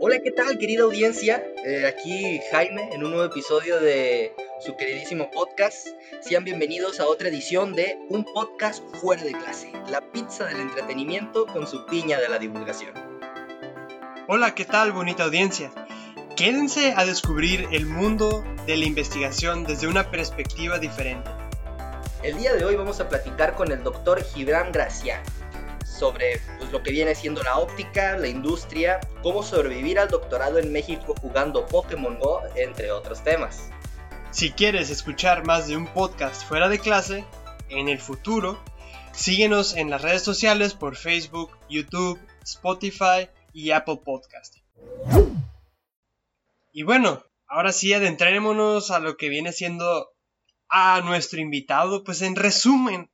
Hola, ¿qué tal, querida audiencia? Eh, aquí Jaime en un nuevo episodio de su queridísimo podcast. Sean bienvenidos a otra edición de Un Podcast Fuera de Clase, la pizza del entretenimiento con su piña de la divulgación. Hola, ¿qué tal, bonita audiencia? Quédense a descubrir el mundo de la investigación desde una perspectiva diferente. El día de hoy vamos a platicar con el doctor Gibran Gracián sobre pues, lo que viene siendo la óptica, la industria, cómo sobrevivir al doctorado en México jugando Pokémon Go, entre otros temas. Si quieres escuchar más de un podcast fuera de clase, en el futuro, síguenos en las redes sociales por Facebook, YouTube, Spotify y Apple Podcast. Y bueno, ahora sí adentrémonos a lo que viene siendo a nuestro invitado, pues en resumen,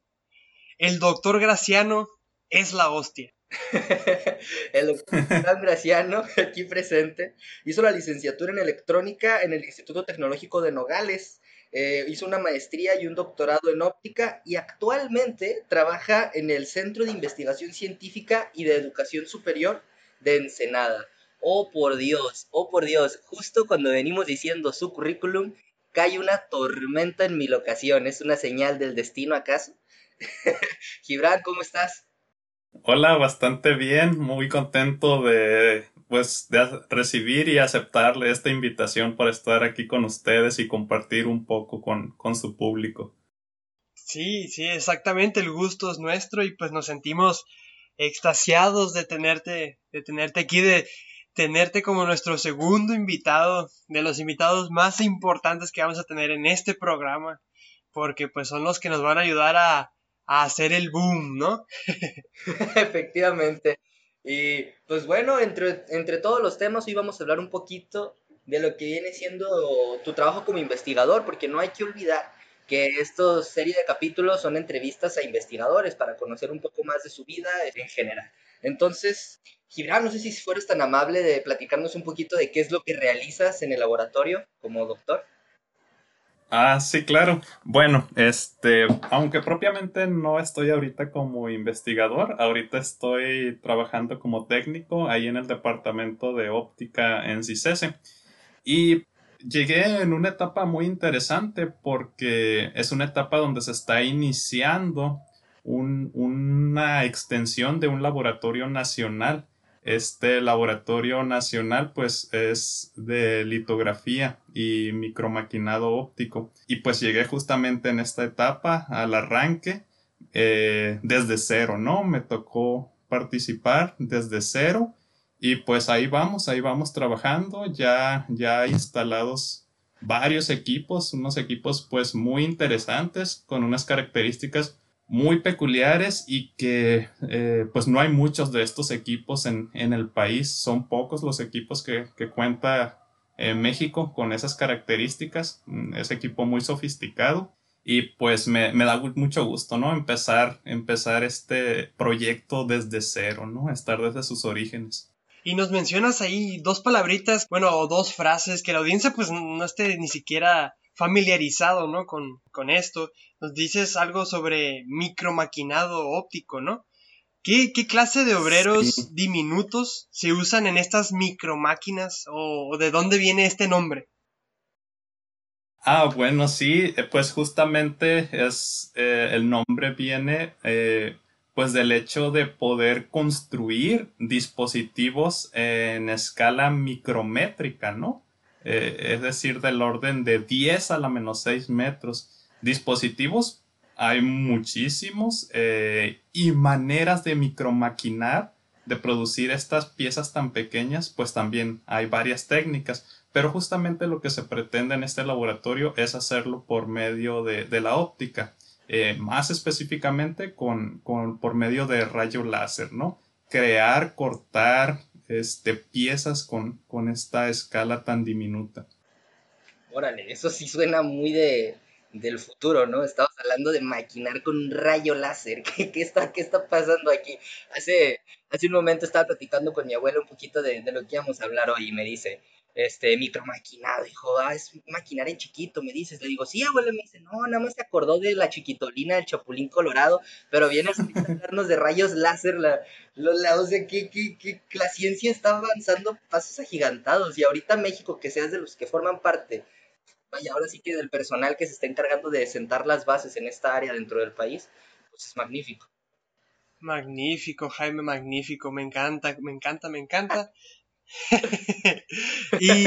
el doctor Graciano es la hostia. el doctor Graciano, aquí presente, hizo la licenciatura en electrónica en el Instituto Tecnológico de Nogales. Eh, hizo una maestría y un doctorado en óptica y actualmente trabaja en el Centro de Investigación Científica y de Educación Superior de Ensenada. Oh por Dios, oh por Dios, justo cuando venimos diciendo su currículum, cae una tormenta en mi locación. ¿Es una señal del destino acaso? Gibran, ¿cómo estás? Hola, bastante bien, muy contento de pues de recibir y aceptarle esta invitación para estar aquí con ustedes y compartir un poco con, con su público. Sí, sí, exactamente, el gusto es nuestro y pues nos sentimos extasiados de tenerte, de tenerte aquí, de tenerte como nuestro segundo invitado, de los invitados más importantes que vamos a tener en este programa, porque pues son los que nos van a ayudar a, a hacer el boom, ¿no? Efectivamente. Y pues bueno, entre, entre todos los temas hoy vamos a hablar un poquito de lo que viene siendo tu trabajo como investigador, porque no hay que olvidar que estos serie de capítulos son entrevistas a investigadores para conocer un poco más de su vida en general. Entonces, Gibran, no sé si fueras tan amable de platicarnos un poquito de qué es lo que realizas en el laboratorio como doctor. Ah, sí, claro. Bueno, este, aunque propiamente no estoy ahorita como investigador, ahorita estoy trabajando como técnico ahí en el departamento de óptica en CICESE. Y llegué en una etapa muy interesante porque es una etapa donde se está iniciando una extensión de un laboratorio nacional este laboratorio nacional pues es de litografía y micromaquinado óptico y pues llegué justamente en esta etapa al arranque eh, desde cero, ¿no? Me tocó participar desde cero y pues ahí vamos, ahí vamos trabajando, ya, ya instalados varios equipos, unos equipos pues muy interesantes con unas características muy peculiares y que eh, pues no hay muchos de estos equipos en, el país, son pocos los equipos que, cuenta eh, México con esas características, mm, es equipo muy sofisticado y pues me, da mucho gusto, ¿no? Empezar, empezar este proyecto desde cero, ¿no? Estar desde sus orígenes. Y nos mencionas ahí dos palabritas, bueno, o dos frases que la audiencia pues no esté ni siquiera familiarizado, ¿no? Con, con esto. Nos dices algo sobre micromaquinado óptico, ¿no? ¿Qué, qué clase de obreros diminutos se usan en estas micromáquinas o, de dónde viene este nombre? Ah, bueno, sí, eh, pues justamente es eh, el nombre viene eh, pues del hecho de poder construir dispositivos en escala micrométrica, ¿no? Eh, es decir, del orden de 10 a la menos 6 metros. Dispositivos hay muchísimos eh, y maneras de micromaquinar, de producir estas piezas tan pequeñas, pues también hay varias técnicas, pero justamente lo que se pretende en este laboratorio es hacerlo por medio de, la óptica, eh, más específicamente con, por medio de rayo láser, ¿no? Crear, cortar, este, piezas con, con esta escala tan diminuta. Órale, eso sí suena muy de, del futuro, ¿no? Estamos hablando de maquinar con un rayo láser. ¿Qué, qué está, qué está pasando aquí? Hace, hace un momento estaba platicando con mi abuela un poquito de, de, lo que íbamos a hablar hoy y me dice, este, micromaquinado. Dijo, ah, es maquinar en chiquito, me dices. Le digo, sí, abuelo, me dice, no, nada más se acordó de la chiquitolina del Chapulín Colorado, pero viene a hablarnos de rayos láser, la, la, o sea, que, que, la ciencia está avanzando pasos agigantados. Y ahorita México, que seas de los que forman parte, vaya, ahora sí que del personal que se está encargando de sentar las bases en esta área dentro del país, pues es magnífico. Magnífico, Jaime, magnífico, me encanta, me encanta, me encanta. y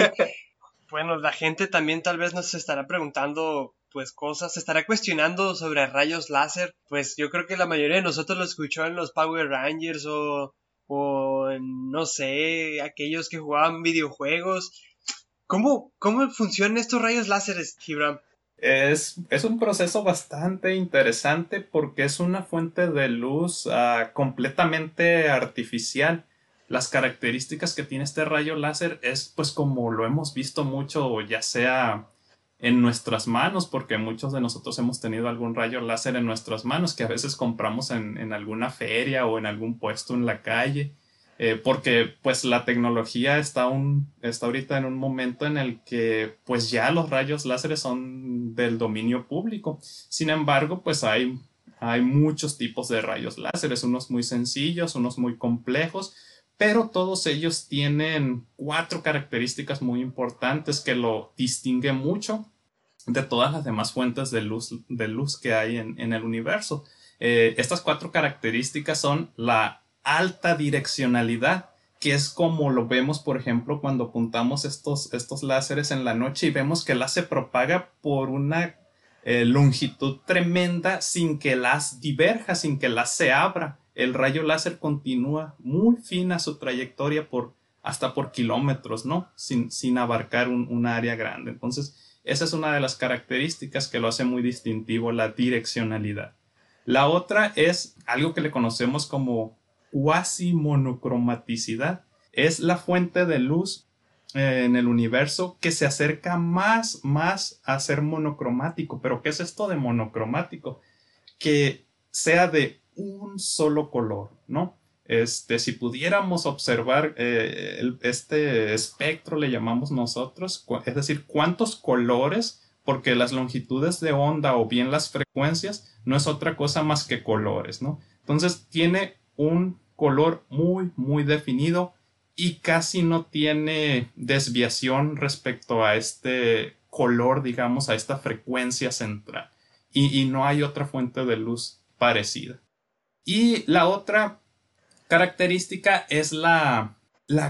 bueno, la gente también tal vez nos estará preguntando pues cosas, se estará cuestionando sobre rayos láser, pues yo creo que la mayoría de nosotros lo escuchó en los Power Rangers o, o no sé, aquellos que jugaban videojuegos. ¿Cómo, cómo funcionan estos rayos láseres, Gibran? Es, es, un proceso bastante interesante porque es una fuente de luz ah, completamente artificial las características que tiene este rayo láser es pues como lo hemos visto mucho ya sea en nuestras manos, porque muchos de nosotros hemos tenido algún rayo láser en nuestras manos que a veces compramos en, alguna feria o en algún puesto en la calle, eh, porque pues la tecnología está, un, está ahorita en un momento en el que pues ya los rayos láseres son del dominio público. Sin embargo, pues hay, hay muchos tipos de rayos láseres, unos muy sencillos, unos muy complejos, pero todos ellos tienen cuatro características muy importantes que lo distinguen mucho de todas las demás fuentes de luz, de luz que hay en, el universo. Eh, estas cuatro características son la alta direccionalidad, que es como lo vemos, por ejemplo, cuando apuntamos estos, estos láseres en la noche y vemos que el láser propaga por una eh, longitud tremenda sin que las diverja, sin que las se abra el rayo láser continúa muy fina su trayectoria por hasta por kilómetros, ¿no? Sin, sin abarcar un, área grande. Entonces, esa es una de las características que lo hace muy distintivo, la direccionalidad. La otra es algo que le conocemos como cuasi monocromaticidad. Es la fuente de luz eh, en el universo que se acerca más, más a ser monocromático. Pero ¿qué es esto de monocromático? Que sea de un solo color, ¿no? Este, si pudiéramos observar eh, este espectro, le llamamos nosotros, es decir, cuántos colores, porque las longitudes de onda o bien las frecuencias no es otra cosa más que colores, ¿no? Entonces tiene un color muy, muy definido y casi no tiene desviación respecto a este color, digamos, a esta frecuencia central. y no hay otra fuente de luz parecida. Y la otra característica es la,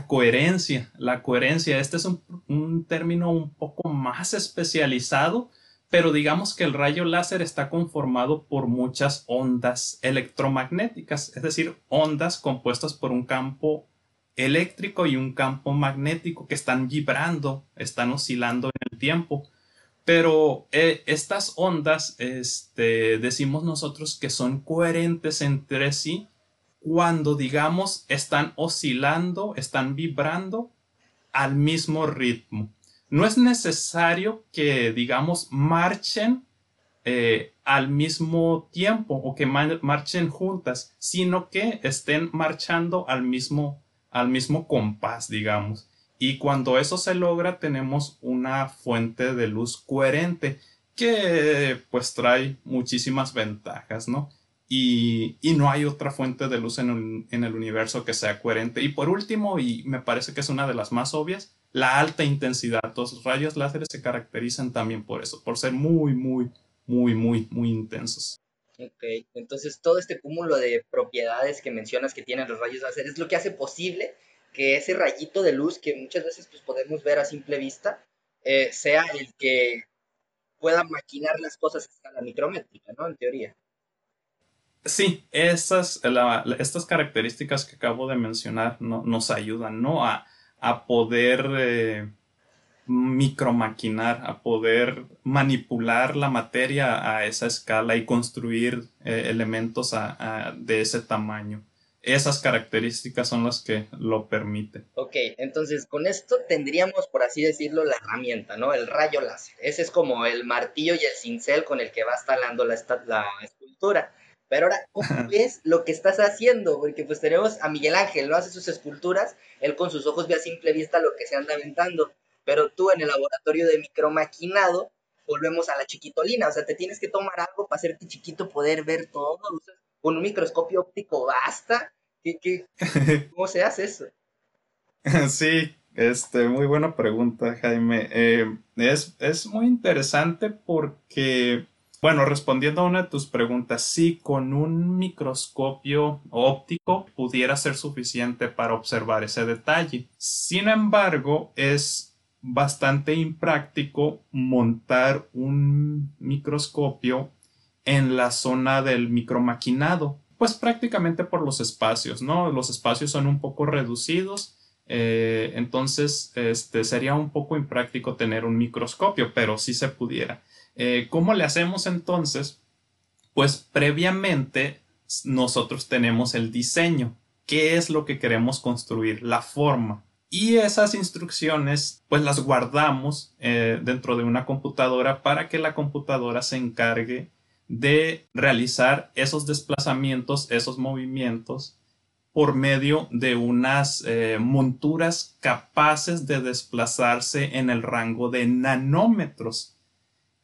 coherencia. La coherencia, este es un, término un poco más especializado, pero digamos que el rayo láser está conformado por muchas ondas electromagnéticas, es decir, ondas compuestas por un campo eléctrico y un campo magnético que están vibrando, están oscilando en el tiempo. Pero eh, estas ondas, este, decimos nosotros que son coherentes entre sí cuando, digamos, están oscilando, están vibrando al mismo ritmo. No es necesario que, digamos, marchen eh, al mismo tiempo o que marchen juntas, sino que estén marchando al mismo, al mismo compás, digamos. Y cuando eso se logra, tenemos una fuente de luz coherente que pues trae muchísimas ventajas, ¿no? Y, no hay otra fuente de luz en, el universo que sea coherente. Y por último, y me parece que es una de las más obvias, la alta intensidad. Los rayos láseres se caracterizan también por eso, por ser muy, muy, muy, muy, muy intensos. Ok, entonces todo este cúmulo de propiedades que mencionas que tienen los rayos láser es lo que hace posible que ese rayito de luz que muchas veces pues, podemos ver a simple vista eh, sea el que pueda maquinar las cosas a escala micrométrica, ¿no? En teoría. Sí, esas, estas características que acabo de mencionar no, nos ayudan, ¿no? A, poder eh, micromaquinar, a poder manipular la materia a esa escala y construir eh, elementos de ese tamaño esas características son las que lo permiten. Ok, entonces con esto tendríamos, por así decirlo, la herramienta, ¿no? El rayo láser. Ese es como el martillo y el cincel con el que vas talando la, la escultura. Pero ahora, ¿cómo ves lo que estás haciendo? Porque pues tenemos a Miguel Ángel, ¿no? Hace sus esculturas, él con sus ojos ve a simple vista lo que se anda aventando. Pero tú en el laboratorio de micromaquinado, volvemos a la chiquitolina, o sea, te tienes que tomar algo para hacerte chiquito, poder ver todo, con un microscopio óptico basta. ¿Qué, cómo se hace eso? Sí, este, muy buena pregunta, Jaime. Eh, es, es muy interesante porque bueno, respondiendo a una de tus preguntas, sí, con un microscopio óptico pudiera ser suficiente para observar ese detalle. Sin embargo, es bastante impráctico montar un microscopio en la zona del micromaquinado, pues prácticamente por los espacios, ¿no? Los espacios son un poco reducidos, eh, entonces este, sería un poco impráctico tener un microscopio, pero sí se pudiera. Eh, ¿Cómo le hacemos entonces? Pues previamente nosotros tenemos el diseño. ¿Qué es lo que queremos construir? La forma. Y esas instrucciones pues las guardamos eh, dentro de una computadora para que la computadora se encargue de realizar esos desplazamientos, esos movimientos por medio de unas eh, monturas capaces de desplazarse en el rango de nanómetros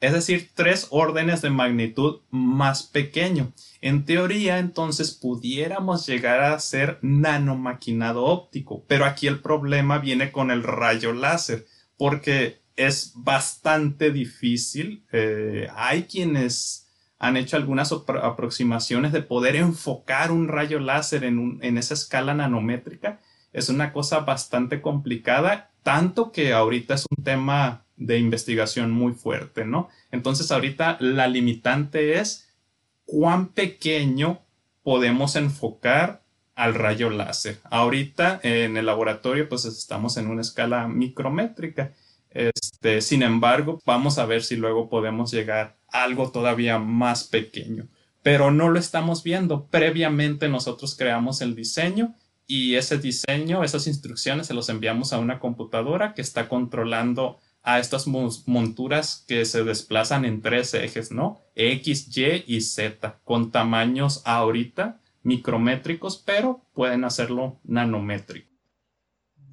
es decir, tres órdenes de magnitud más pequeño. En teoría, entonces pudiéramos llegar a ser nanomaquinado óptico, pero aquí el problema viene con el rayo láser, porque es bastante difícil. Eh, hay quienes han hecho algunas aproximaciones de poder enfocar un rayo láser en, en esa escala nanométrica. Es una cosa bastante complicada, tanto que ahorita es un tema de investigación muy fuerte, ¿no? Entonces ahorita la limitante es cuán pequeño podemos enfocar al rayo láser. Ahorita en el laboratorio pues estamos en una escala micrométrica. Este, sin embargo, vamos a ver si luego podemos llegar a algo todavía más pequeño. Pero no lo estamos viendo. Previamente nosotros creamos el diseño y ese diseño, esas instrucciones se los enviamos a una computadora que está controlando a estas monturas que se desplazan en tres ejes, ¿no? X, Y y Z, con tamaños ahorita micrométricos, pero pueden hacerlo nanométrico.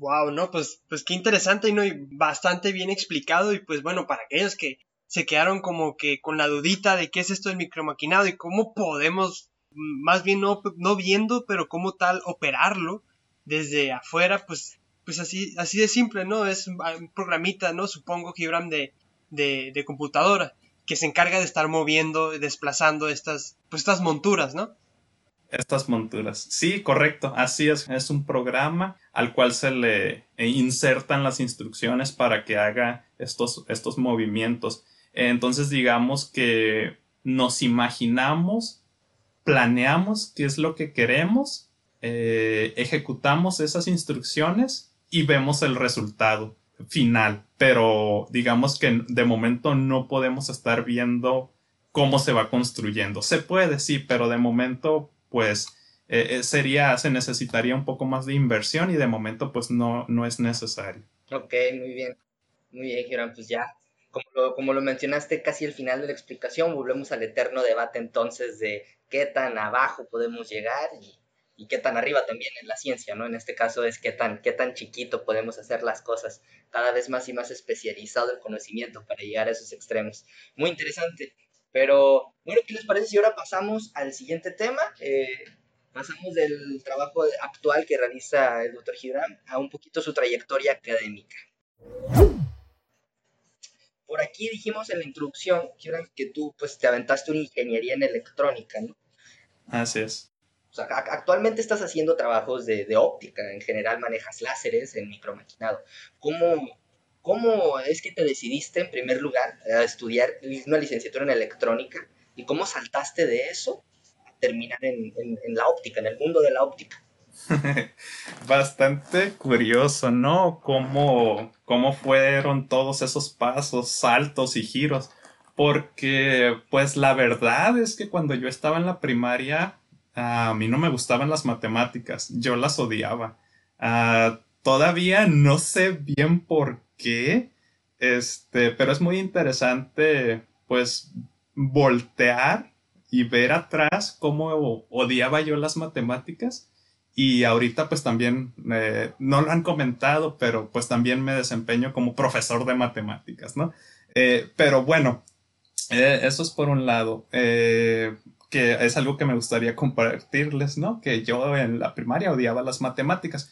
Wow, no, pues, pues qué interesante y no, bastante bien explicado, y pues bueno, para aquellos que se quedaron como que con la dudita de qué es esto del micromaquinado y cómo podemos, más bien no, no viendo, pero cómo tal operarlo desde afuera, pues pues así, así de simple, ¿no? Es un programita, ¿no? Supongo Gibram de, de, de computadora que se encarga de estar moviendo, desplazando estas, pues estas monturas, ¿no? Estas monturas. Sí, correcto. Así es. Es un programa al cual se le insertan las instrucciones para que haga estos, estos movimientos. Entonces, digamos que nos imaginamos, planeamos qué es lo que queremos, eh, ejecutamos esas instrucciones y vemos el resultado final, pero digamos que de momento no podemos estar viendo cómo se va construyendo. Se puede, sí, pero de momento pues eh, eh, sería, se necesitaría un poco más de inversión y de momento pues no, no es necesario. Ok, muy bien. Muy bien, Giran, pues ya, como lo, como lo mencionaste casi al final de la explicación, volvemos al eterno debate entonces de qué tan abajo podemos llegar y y qué tan arriba también en la ciencia, ¿no? En este caso es qué tan, qué tan chiquito podemos hacer las cosas, cada vez más y más especializado el conocimiento para llegar a esos extremos. Muy interesante. Pero, bueno, ¿qué les parece si ahora pasamos al siguiente tema? Eh, pasamos del trabajo actual que realiza el doctor Gibran a un poquito su trayectoria académica. Por aquí dijimos en la introducción, Gibran, que tú pues te aventaste una ingeniería en electrónica, ¿no? Así es. O sea, actualmente estás haciendo trabajos de, de, óptica, en general manejas láseres en micromaquinado. ¿Cómo, ¿Cómo es que te decidiste en primer lugar a estudiar una licenciatura en electrónica y cómo saltaste de eso a terminar en, en, la óptica, en el mundo de la óptica? Bastante curioso, ¿no? Cómo, cómo fueron todos esos pasos, saltos y giros. Porque, pues la verdad es que cuando yo estaba en la primaria, a mí no me gustaban las matemáticas, yo las odiaba. Ah, todavía no sé bien por qué, este, pero es muy interesante, pues, voltear y ver atrás cómo odiaba yo las matemáticas y ahorita pues también, eh, no lo han comentado, pero pues también me desempeño como profesor de matemáticas, ¿no? Eh, pero bueno, eh, eso es por un lado, que es algo que me gustaría compartirles, ¿no? Que yo en la primaria odiaba las matemáticas.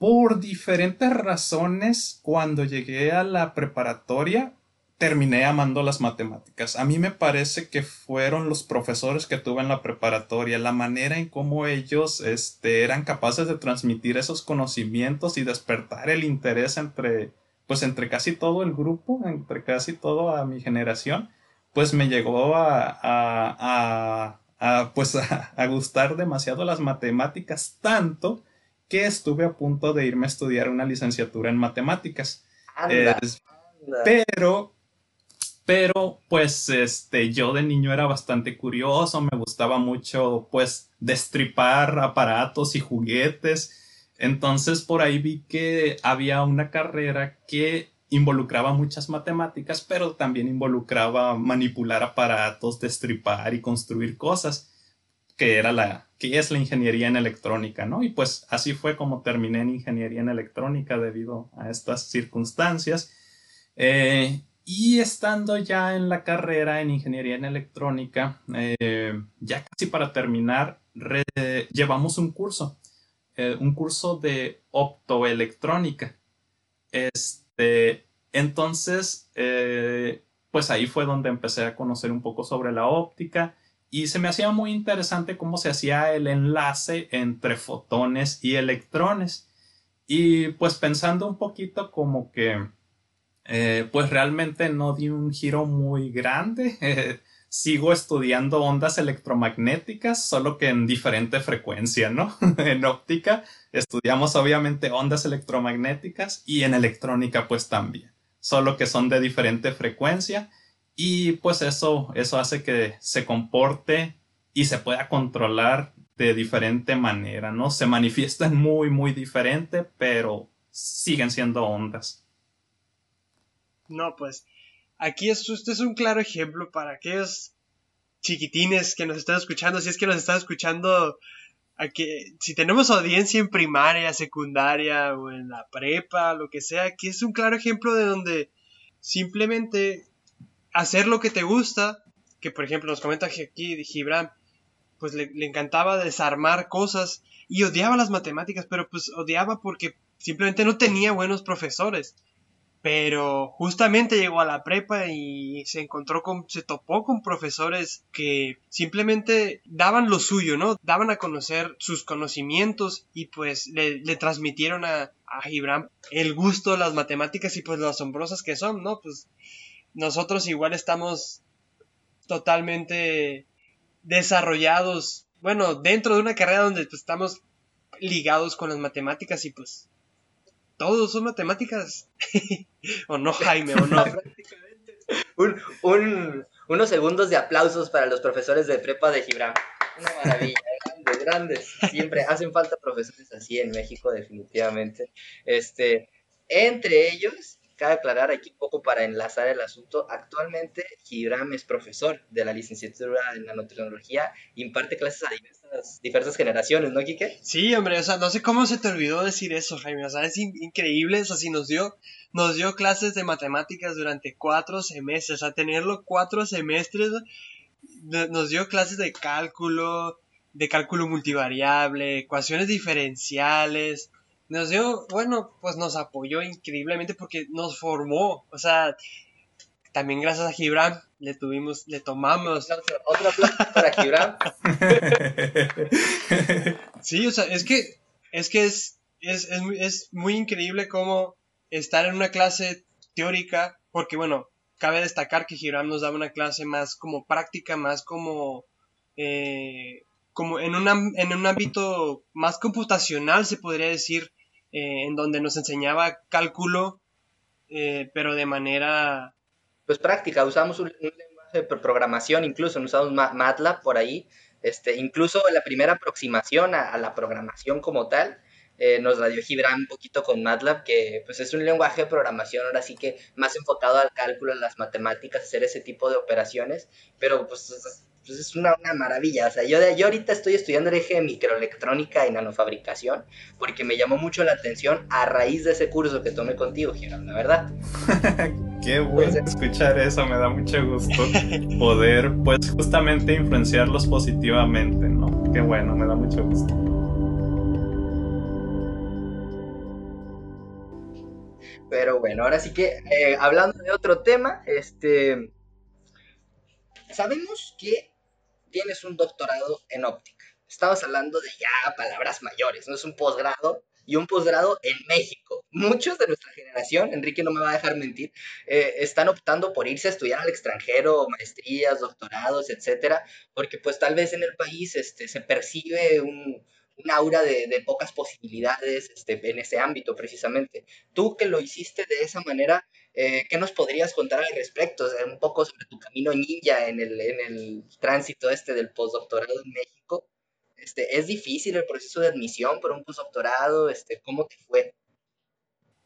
Por diferentes razones, cuando llegué a la preparatoria, terminé amando las matemáticas. A mí me parece que fueron los profesores que tuve en la preparatoria, la manera en cómo ellos este, eran capaces de transmitir esos conocimientos y despertar el interés entre, pues entre casi todo el grupo, entre casi toda mi generación, pues me llegó a, a, a, pues a, gustar demasiado las matemáticas, tanto que estuve a punto de irme a estudiar una licenciatura en matemáticas. pero pero pues este yo de niño era bastante curioso, me gustaba mucho pues destripar aparatos y juguetes. Entonces por ahí vi que había una carrera que involucraba muchas matemáticas, pero también involucraba manipular aparatos, destripar y construir cosas, que era la que es la ingeniería en electrónica, ¿no? Y pues así fue como terminé en ingeniería en electrónica debido a estas circunstancias. Eh, y estando ya en la carrera en ingeniería en electrónica, eh, ya casi para terminar, llevamos un curso, eh, un curso de optoelectrónica. Este, entonces, pues ahí fue donde empecé a conocer un poco sobre la óptica y se me hacía muy interesante cómo se hacía el enlace entre fotones y electrones. Y pues pensando un poquito como que eh, pues realmente no di un giro muy grande. sigo estudiando ondas electromagnéticas, solo que en diferente frecuencia, ¿no? en óptica estudiamos obviamente ondas electromagnéticas y en electrónica pues también, solo que son de diferente frecuencia y pues eso, eso hace que se comporte y se pueda controlar de diferente manera, ¿no? Se manifiestan muy, muy diferente, pero siguen siendo ondas. No, pues aquí es, este es un claro ejemplo para aquellos chiquitines que nos están escuchando, si es que nos están escuchando, si tenemos audiencia en primaria, secundaria o en la prepa, lo que sea, aquí es un claro ejemplo de donde simplemente hacer lo que te gusta, que por ejemplo nos comenta aquí Gibran, pues le, le encantaba desarmar cosas y odiaba las matemáticas, pero pues odiaba porque simplemente no tenía buenos profesores pero justamente llegó a la prepa y se encontró con, se topó con profesores que simplemente daban lo suyo, ¿no? Daban a conocer sus conocimientos y pues le, transmitieron a, a Gibran el gusto de las matemáticas y pues lo asombrosas que son, ¿no? Pues nosotros igual estamos totalmente desarrollados, bueno, dentro de una carrera donde pues, estamos ligados con las matemáticas y pues todos son matemáticas. o no, Jaime, o no. un, unos segundos de aplausos para los profesores de prepa de Gibran. Una maravilla, grandes, grandes. Siempre hacen falta profesores así en México, definitivamente. Este, entre ellos, cabe aclarar aquí un poco para enlazar el asunto, actualmente Gibram es profesor de la licenciatura en nanotecnología, imparte clases a diversas, diversas generaciones, ¿no, Quique? Sí, hombre, o sea, no sé cómo se te olvidó decir eso, Jaime, o sea, es increíble, o sea, si nos dio, nos dio clases de matemáticas durante cuatro semestres, o sea, tenerlo cuatro semestres, nos dio clases de cálculo, de cálculo multivariable, ecuaciones diferenciales, nos dio, bueno, pues nos apoyó increíblemente porque nos formó, o sea, también gracias a Gibran le tuvimos, le tomamos. Otro aplauso para Gibran. sí, o sea, es que, es que es, es, es, es muy increíble cómo estar en una clase teórica, porque bueno, cabe destacar que Gibran nos daba una clase más como práctica, más como eh, como en, una, en un ámbito más computacional, se podría decir, eh, en donde nos enseñaba cálculo, eh, pero de manera... Pues práctica, usamos un, lenguaje de programación, incluso usamos MATLAB por ahí, este, incluso la primera aproximación a, la programación como tal, eh, nos la dio Gibran un poquito con MATLAB, que pues es un lenguaje de programación ahora sí que más enfocado al cálculo, a las matemáticas, hacer ese tipo de operaciones, pero pues pues es una, maravilla. O sea, yo, yo ahorita estoy estudiando el eje de microelectrónica y nanofabricación porque me llamó mucho la atención a raíz de ese curso que tomé contigo, Gerard, la verdad. Qué bueno escuchar eso, me da mucho gusto poder, pues, justamente influenciarlos positivamente, ¿no? Qué bueno, me da mucho gusto. Pero bueno, ahora sí que, eh, hablando de otro tema, este, sabemos que tienes un doctorado en óptica. Estabas hablando de ya palabras mayores, no es un posgrado y un posgrado en México. Muchos de nuestra generación, Enrique no me va a dejar mentir, eh, están optando por irse a estudiar al extranjero, maestrías, doctorados, etcétera, porque pues tal vez en el país este, se percibe un, aura de, pocas posibilidades este, en ese ámbito precisamente. Tú que lo hiciste de esa manera, eh, ¿Qué nos podrías contar al respecto? un poco sobre tu camino ninja en el, en el tránsito este del postdoctorado en México. Este, ¿Es difícil el proceso de admisión para un postdoctorado? Este, ¿Cómo te fue?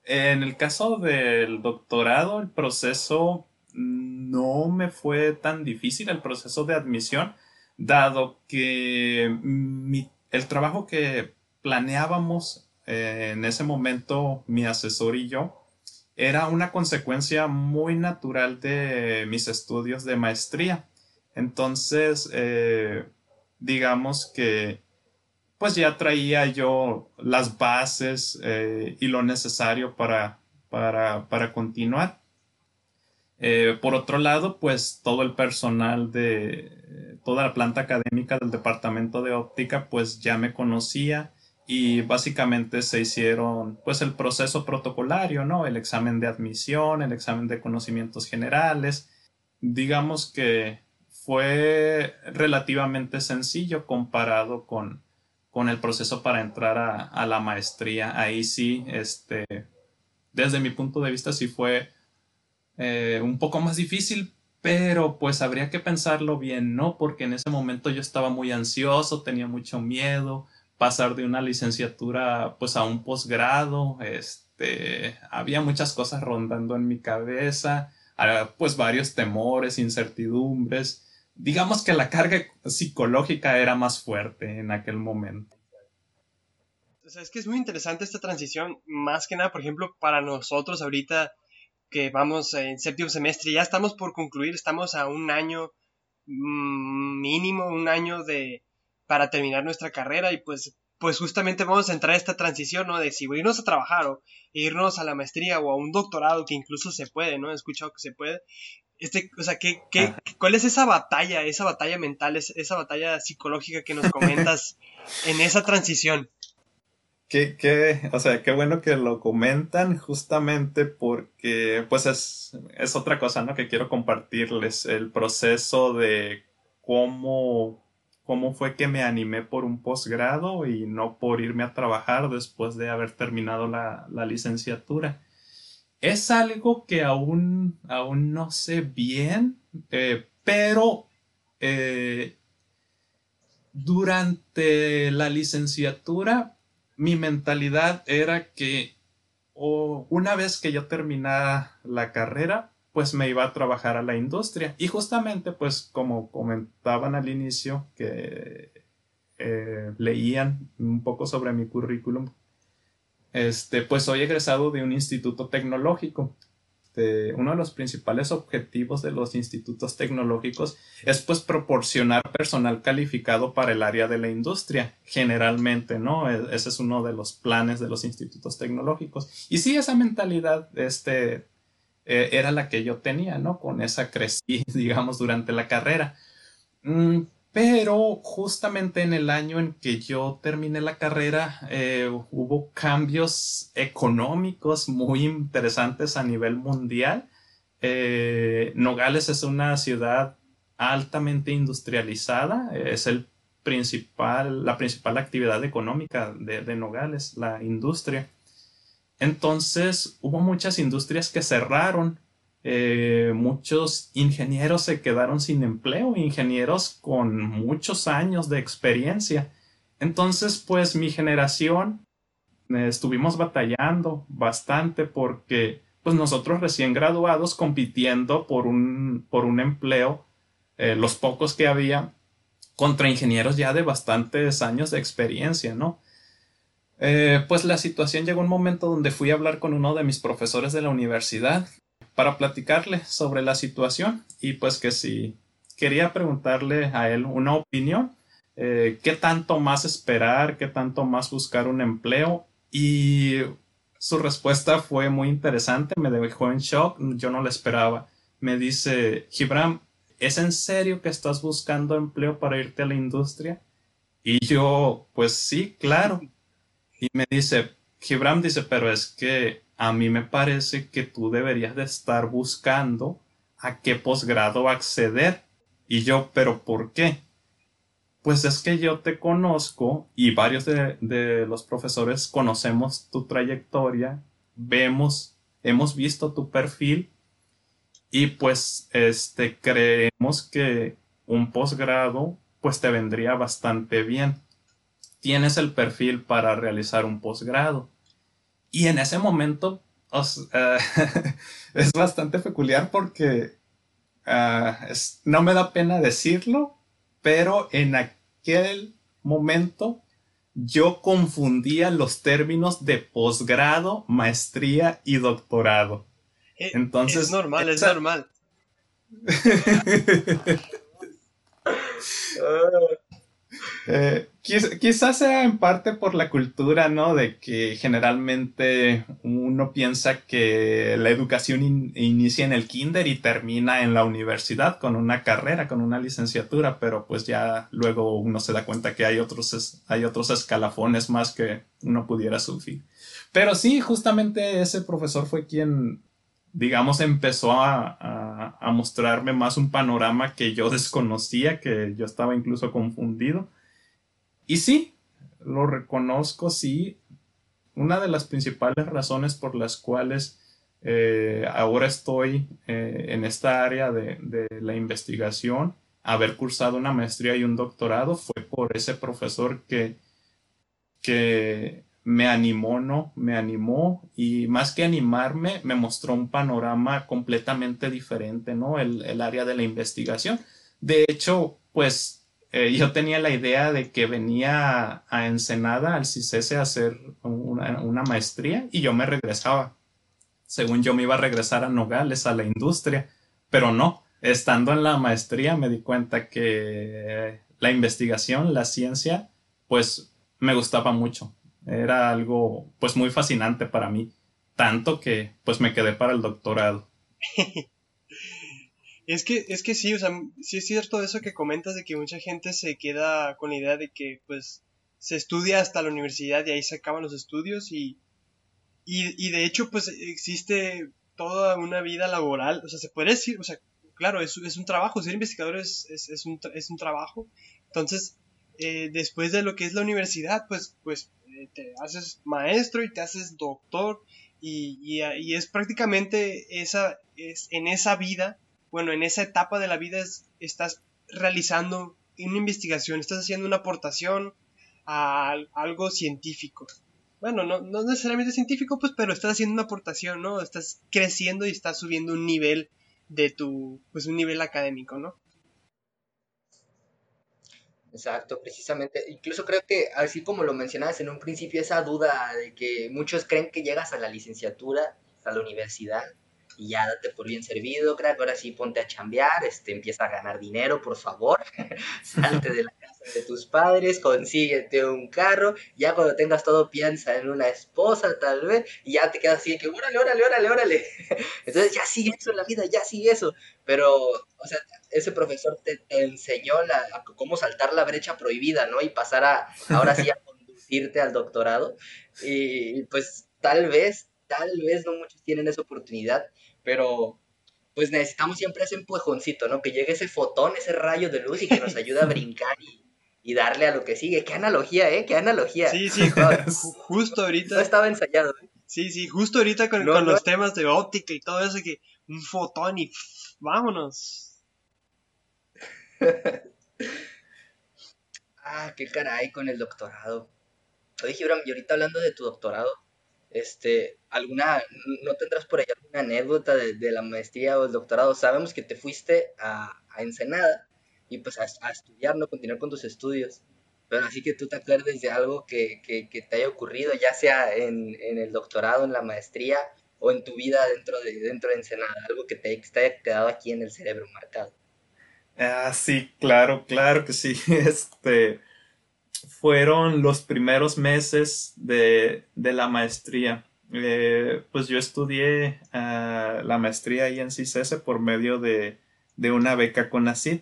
En el caso del doctorado, el proceso no me fue tan difícil, el proceso de admisión, dado que el trabajo que planeábamos eh, en ese momento, mi asesor y yo, era una consecuencia muy natural de mis estudios de maestría. Entonces, eh, digamos que pues ya traía yo las bases eh, y lo necesario para, para, continuar. Eh, por otro lado, pues todo el personal de toda la planta académica del departamento de óptica, pues ya me conocía y básicamente se hicieron pues el proceso protocolario, ¿no? El examen de admisión, el examen de conocimientos generales. Digamos que fue relativamente sencillo comparado con, con el proceso para entrar a, la maestría. Ahí sí, este, desde mi punto de vista sí fue eh, un poco más difícil, pero pues habría que pensarlo bien, ¿no? Porque en ese momento yo estaba muy ansioso, tenía mucho miedo, pasar de una licenciatura pues a un posgrado, este, había muchas cosas rondando en mi cabeza, pues varios temores, incertidumbres. Digamos que la carga psicológica era más fuerte en aquel momento. Es que es muy interesante esta transición, más que nada, por ejemplo, para nosotros ahorita que vamos en séptimo semestre, ya estamos por concluir, estamos a un año mm, mínimo, un año de, para terminar nuestra carrera y pues pues justamente vamos a entrar a esta transición, ¿no? De si irnos a trabajar o irnos a la maestría o a un doctorado, que incluso se puede, ¿no? He escuchado que se puede. Este, o sea, ¿qué, qué, ¿cuál es esa batalla, esa batalla mental, esa batalla psicológica que nos comentas en esa transición? Qué, qué, o sea, qué bueno que lo comentan justamente porque, pues es, es otra cosa, ¿no? Que quiero compartirles, el proceso de cómo cómo fue que me animé por un posgrado y no por irme a trabajar después de haber terminado la, licenciatura. Es algo que aún, aún no sé bien, eh, pero eh, durante la licenciatura mi mentalidad era que una vez que yo terminara la carrera, pues me iba a trabajar a la industria. Y justamente, pues como comentaban al inicio, que eh, leían un poco sobre mi currículum, este, pues soy egresado de un instituto tecnológico. uno de los principales objetivos de los institutos tecnológicos es pues proporcionar personal calificado para el área de la industria, generalmente, ¿no? E, ese es uno de los planes de los institutos tecnológicos. Y sí, esa mentalidad, este, eh, era la que yo tenía, ¿no? Con esa crecí, digamos, durante la carrera. Mm, pero justamente en el año en que yo terminé la carrera eh, hubo cambios económicos muy interesantes a nivel mundial. Eh, Nogales es una ciudad altamente industrializada, es el principal, la principal actividad económica de Nogales, la industria. Entonces hubo muchas industrias que cerraron, eh, muchos ingenieros se quedaron sin empleo, ingenieros con muchos años de experiencia. Entonces, pues mi generación eh, estuvimos batallando bastante porque pues nosotros recién graduados compitiendo por un, por un empleo eh, los pocos que había, contra ingenieros ya de bastantes años de experiencia, ¿no? Eh, pues la situación llegó un momento donde fui a hablar con uno de mis profesores de la universidad para platicarle sobre la situación y pues que si quería preguntarle a él una opinión, eh, qué tanto más esperar, qué tanto más buscar un empleo y su respuesta fue muy interesante, me dejó en shock, yo no la esperaba. Me dice, Gibram, ¿es en serio que estás buscando empleo para irte a la industria? Y yo, pues sí, claro. Y me dice, Gibram dice, pero es que a mí me parece que tú deberías de estar buscando a qué posgrado acceder. Y yo, pero ¿por qué? Pues es que yo te conozco y varios de, de los profesores conocemos tu trayectoria, vemos, hemos visto tu perfil y pues este creemos que un posgrado pues te vendría bastante bien. Tienes el perfil para realizar un posgrado. Y en ese momento eh, es bastante peculiar porque eh, no me da pena decirlo, pero en aquel momento yo confundía los términos de posgrado, maestría y doctorado. Eh, Entonces, es normal, es normal. Eh, quizás sea en parte por la cultura, ¿no? De que generalmente uno piensa que la educación inicia en el kinder y termina en la universidad con una carrera, con una licenciatura, pero pues ya luego uno se da cuenta que hay otros, hay otros escalafones más que uno pudiera sufrir. Pero sí, justamente ese profesor fue quien digamos, empezó a, mostrarme más un panorama que yo desconocía, que yo estaba incluso confundido. Y sí, lo reconozco, sí. Una de las principales razones por las cuales eh, ahora estoy eh, en esta área de, de, la investigación, haber cursado una maestría y un doctorado, fue por ese profesor que, que me animó, ¿no? Me animó y más que animarme, me mostró un panorama completamente diferente, ¿no? El, área de la investigación. De hecho, pues eh, yo tenía la idea de que venía a Ensenada, al CICES, a hacer una, una, maestría y yo me regresaba. Según yo me iba a regresar a Nogales, a la industria, pero no. Estando en la maestría me di cuenta que la investigación, la ciencia, pues me gustaba mucho era algo pues muy fascinante para mí, tanto que pues me quedé para el doctorado. es que es que sí, o sea, sí es cierto eso que comentas de que mucha gente se queda con la idea de que pues se estudia hasta la universidad y ahí se acaban los estudios y y, de hecho pues existe toda una vida laboral, o sea, se puede decir, o sea, claro, es, es un trabajo, ser investigador es, es, un, es un trabajo, entonces eh, después de lo que es la universidad, pues, pues te haces maestro y te haces doctor y, es prácticamente esa, es, en esa vida, bueno, en esa etapa de la vida estás realizando una investigación, estás haciendo una aportación a, algo científico. Bueno, no, no necesariamente científico, pues, pero estás haciendo una aportación, ¿no? Estás creciendo y estás subiendo un nivel de tu, pues, un nivel académico, ¿no? Exacto, precisamente. Incluso creo que, así como lo mencionabas en un principio, esa duda de que muchos creen que llegas a la licenciatura, a la universidad, y ya date por bien servido, crack, ahora sí ponte a chambear, este, empieza a ganar dinero, por favor, salte de la casa de tus padres, consíguete un carro, ya cuando tengas todo piensa en una esposa tal vez, y ya te quedas así de que, órale, órale, órale, órale, entonces ya sigue eso en la vida, ya sigue eso, pero, o sea, ese profesor te, enseñó la, cómo saltar la brecha prohibida, ¿no? Y pasar a, ahora sí, a conducirte al doctorado, y pues tal vez tal vez no muchos tienen esa oportunidad, pero pues necesitamos siempre ese empujoncito, ¿no? Que llegue ese fotón, ese rayo de luz y que nos ayude a brincar y, darle a lo que sigue. Qué analogía, ¿eh? Qué analogía. Sí, sí, justo ahorita. No estaba ensayado. ¿eh? Sí, sí, justo ahorita con, los temas de óptica y todo eso, que un fotón y vámonos. ah, qué caray con el doctorado. Oye, Gibran, y ahorita hablando de tu doctorado, este, alguna, ¿no tendrás por ahí alguna anécdota de, la maestría o el doctorado? Sabemos que te fuiste a, Ensenada y pues a, estudiar, ¿no? Continuar con tus estudios. Pero así que tú te acuerdes de algo que, te haya ocurrido, ya sea en, el doctorado, en la maestría o en tu vida dentro de, dentro de Ensenada, algo que te, te haya quedado aquí en el cerebro marcado. Ah, sí, claro, claro que sí. Este, fueron los primeros meses de, la maestría. Eh, pues yo estudié ah, la maestría ahí en CICES por medio de, una beca con ACID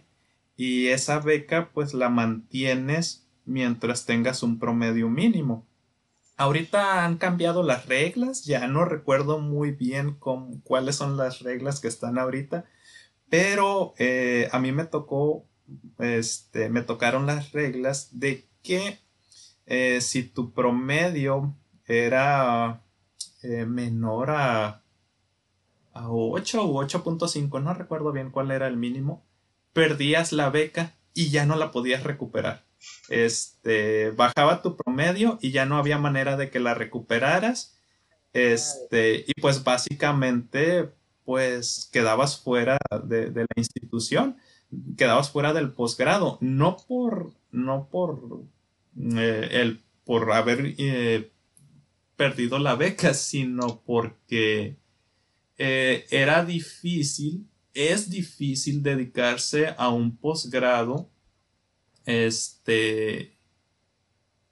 y esa beca pues la mantienes mientras tengas un promedio mínimo. Ahorita han cambiado las reglas, ya no recuerdo muy bien cuáles son las reglas que están ahorita, pero eh, a mí me tocó, este, me tocaron las reglas de que eh, si tu promedio era eh, menor a, a 8 u 8.5, no recuerdo bien cuál era el mínimo, perdías la beca y ya no la podías recuperar. Este, bajaba tu promedio y ya no había manera de que la recuperaras. Este, y pues básicamente, pues quedabas fuera de, de la institución, quedabas fuera del posgrado, no por, no por eh, el, por haber eh, perdido la beca, sino porque eh, era difícil, es difícil dedicarse a un posgrado, este,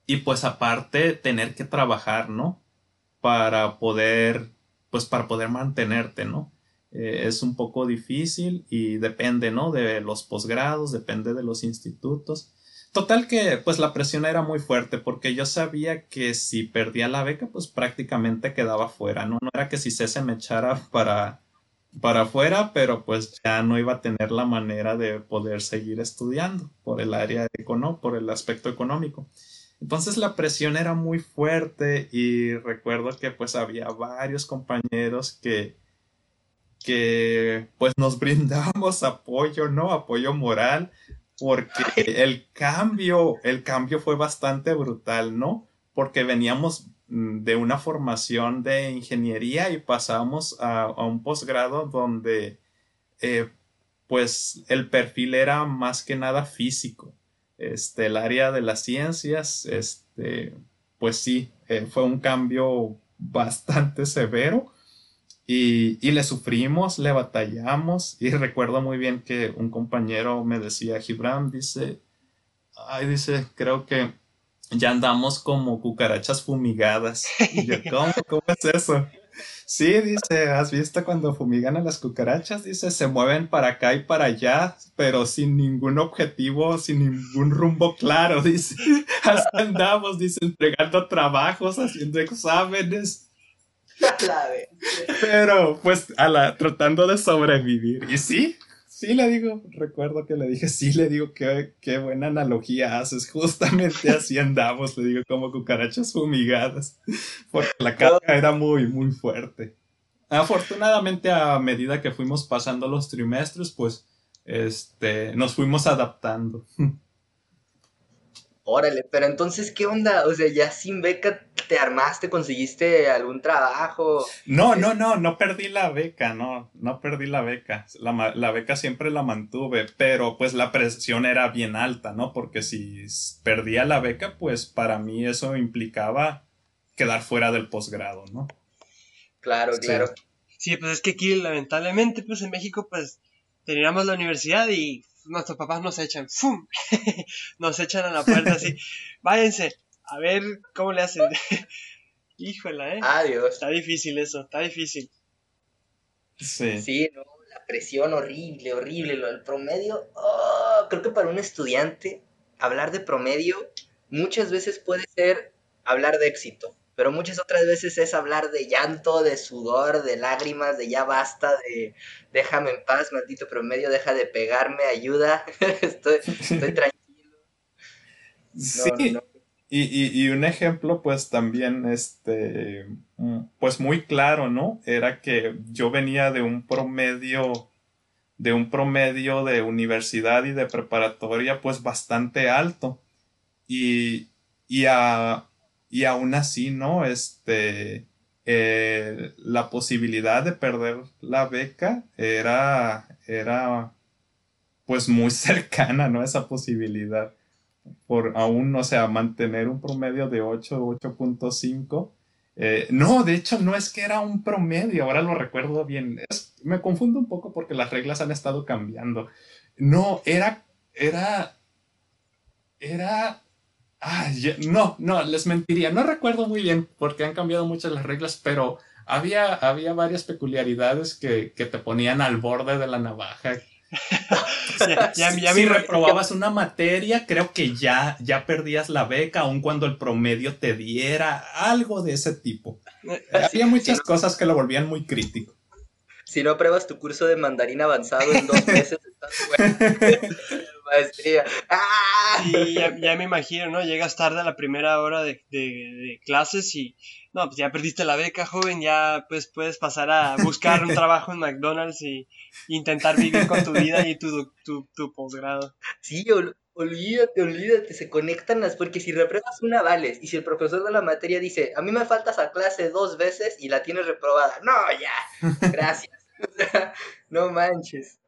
y pues aparte tener que trabajar, ¿no? Para poder, pues para poder mantenerte, ¿no? es un poco difícil y depende, ¿no? De los posgrados, depende de los institutos. Total que pues la presión era muy fuerte porque yo sabía que si perdía la beca pues prácticamente quedaba fuera, ¿no? No era que si se me echara para, para afuera, pero pues ya no iba a tener la manera de poder seguir estudiando por el área económico, por el aspecto económico. Entonces la presión era muy fuerte y recuerdo que pues había varios compañeros que que pues nos brindamos apoyo, ¿no? Apoyo moral porque el cambio, el cambio fue bastante brutal, ¿no? Porque veníamos mm, de una formación de ingeniería y pasamos a, un posgrado donde eh, pues el perfil era más que nada físico. Este, el área de las ciencias, este, pues sí, eh, fue un cambio bastante severo y, le sufrimos, le batallamos. Y recuerdo muy bien que un compañero me decía, Gibran, dice, ay, dice, creo que ya andamos como cucarachas fumigadas. Y yo, ¿cómo? ¿Cómo es eso? Sí, dice, ¿has visto cuando fumigan a las cucarachas? Dice, se mueven para acá y para allá, pero sin ningún objetivo, sin ningún rumbo claro, dice. Así andamos, dice, entregando trabajos, haciendo exámenes. Pero, pues, a la, tratando de sobrevivir. Y sí, sí le digo, recuerdo que le dije, sí le digo, qué, qué buena analogía haces. Justamente así andamos, le digo, como cucarachas fumigadas. Porque la carga era muy, muy fuerte. Afortunadamente, a medida que fuimos pasando los trimestres, pues, este, nos fuimos adaptando. Órale, pero entonces, ¿qué onda? O sea, ya sin beca te armaste, conseguiste algún trabajo. No, no, no, no perdí la beca, no, no perdí la beca. La, la, beca siempre la mantuve, pero pues la presión era bien alta, ¿no? Porque si perdía la beca, pues para mí eso implicaba quedar fuera del posgrado, ¿no? Claro, claro. Sí, pues es que aquí lamentablemente, pues en México, pues teníamos la universidad y nuestros papás nos echan, ¡fum! nos echan a la puerta así, váyanse, a ver cómo le hacen. Híjola, ¿eh? Adiós. Está difícil eso, está difícil. Sí. Sí, no, la presión horrible, horrible, lo del promedio. Oh, creo que para un estudiante hablar de promedio muchas veces puede ser hablar de éxito pero muchas otras veces es hablar de llanto, de sudor, de lágrimas, de ya basta, de déjame en paz, maldito promedio, deja de pegarme, ayuda, estoy, tranquilo. sí, Y, un ejemplo pues también, este, mm, pues muy claro, ¿no? Era que yo venía de un promedio, de un promedio de universidad y de preparatoria pues bastante alto. Y, y a, y aún así, ¿no? Este, eh, la posibilidad de perder la beca era, era pues muy cercana, ¿no? Esa posibilidad. Por aún, o sea, mantener un promedio de 8, 8.5. Eh, no, de hecho, no es que era un promedio, ahora lo recuerdo bien. me confundo un poco porque las reglas han estado cambiando. No, era, era, era No, no, les mentiría. No recuerdo muy bien porque han cambiado muchas las reglas, pero había, había varias peculiaridades que, te ponían al borde de la navaja. si reprobabas una materia, creo que ya, ya perdías la beca, aun cuando el promedio te diera algo de ese tipo. Eh, había muchas cosas que lo volvían muy crítico. Si no pruebas tu curso de mandarín avanzado en dos meses, estás bueno. maestría. ¡Ah! Y ya, me imagino, ¿no? Llegas tarde a la primera hora de, clases y, no, pues ya perdiste la beca, joven, ya pues puedes pasar a buscar un trabajo en McDonald's y intentar vivir con tu vida y tu, tu, tu posgrado. Sí, olvídate, olvídate, se conectan las, porque si repruebas una, vales, y si el profesor de la materia dice, a mí me faltas a clase dos veces y la tienes reprobada, no, ya, gracias, no manches.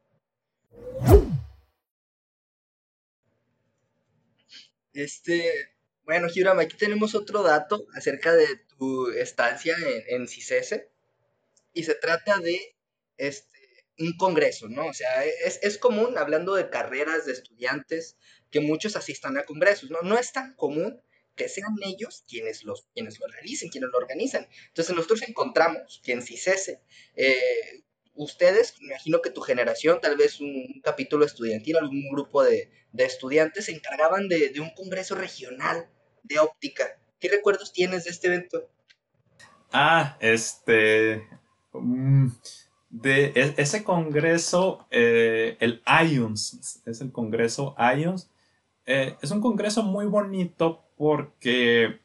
Este, bueno, Hiram, aquí tenemos otro dato acerca de tu estancia en, en CICESE. Y se trata de este, un congreso, ¿no? O sea, es, es, común, hablando de carreras de estudiantes, que muchos asistan a congresos, ¿no? No es tan común que sean ellos quienes, los, quienes lo realicen, quienes lo organizan. Entonces nosotros encontramos que en CICESE eh, ustedes, imagino que tu generación, tal vez un, capítulo estudiantil, algún grupo de, estudiantes, se encargaban de, un congreso regional de óptica. ¿Qué recuerdos tienes de este evento? Ah, este... Mm, de e, ese congreso, eh, el IONS, es el congreso IONS, eh, es un congreso muy bonito porque,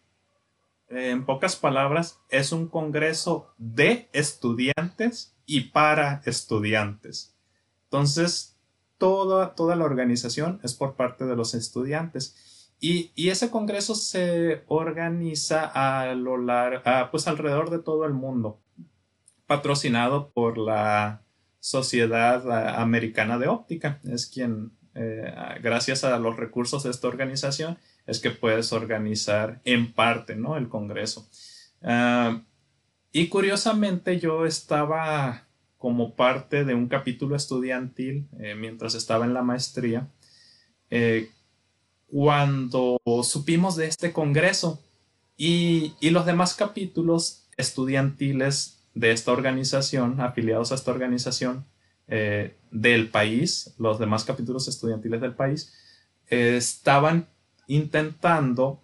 en pocas palabras, es un congreso de estudiantes y para estudiantes. Entonces, toda, toda la organización es por parte de los estudiantes. Y, ese congreso se organiza a lo largo, pues alrededor de todo el mundo, patrocinado por la Sociedad Americana de Óptica. Es quien, eh, gracias a los recursos de esta organización, es que puedes organizar en parte, ¿no? El congreso. Ah, y curiosamente yo estaba como parte de un capítulo estudiantil eh, mientras estaba en la maestría, eh, cuando supimos de este congreso y, los demás capítulos estudiantiles de esta organización, afiliados a esta organización eh, del país, los demás capítulos estudiantiles del país, estaban intentando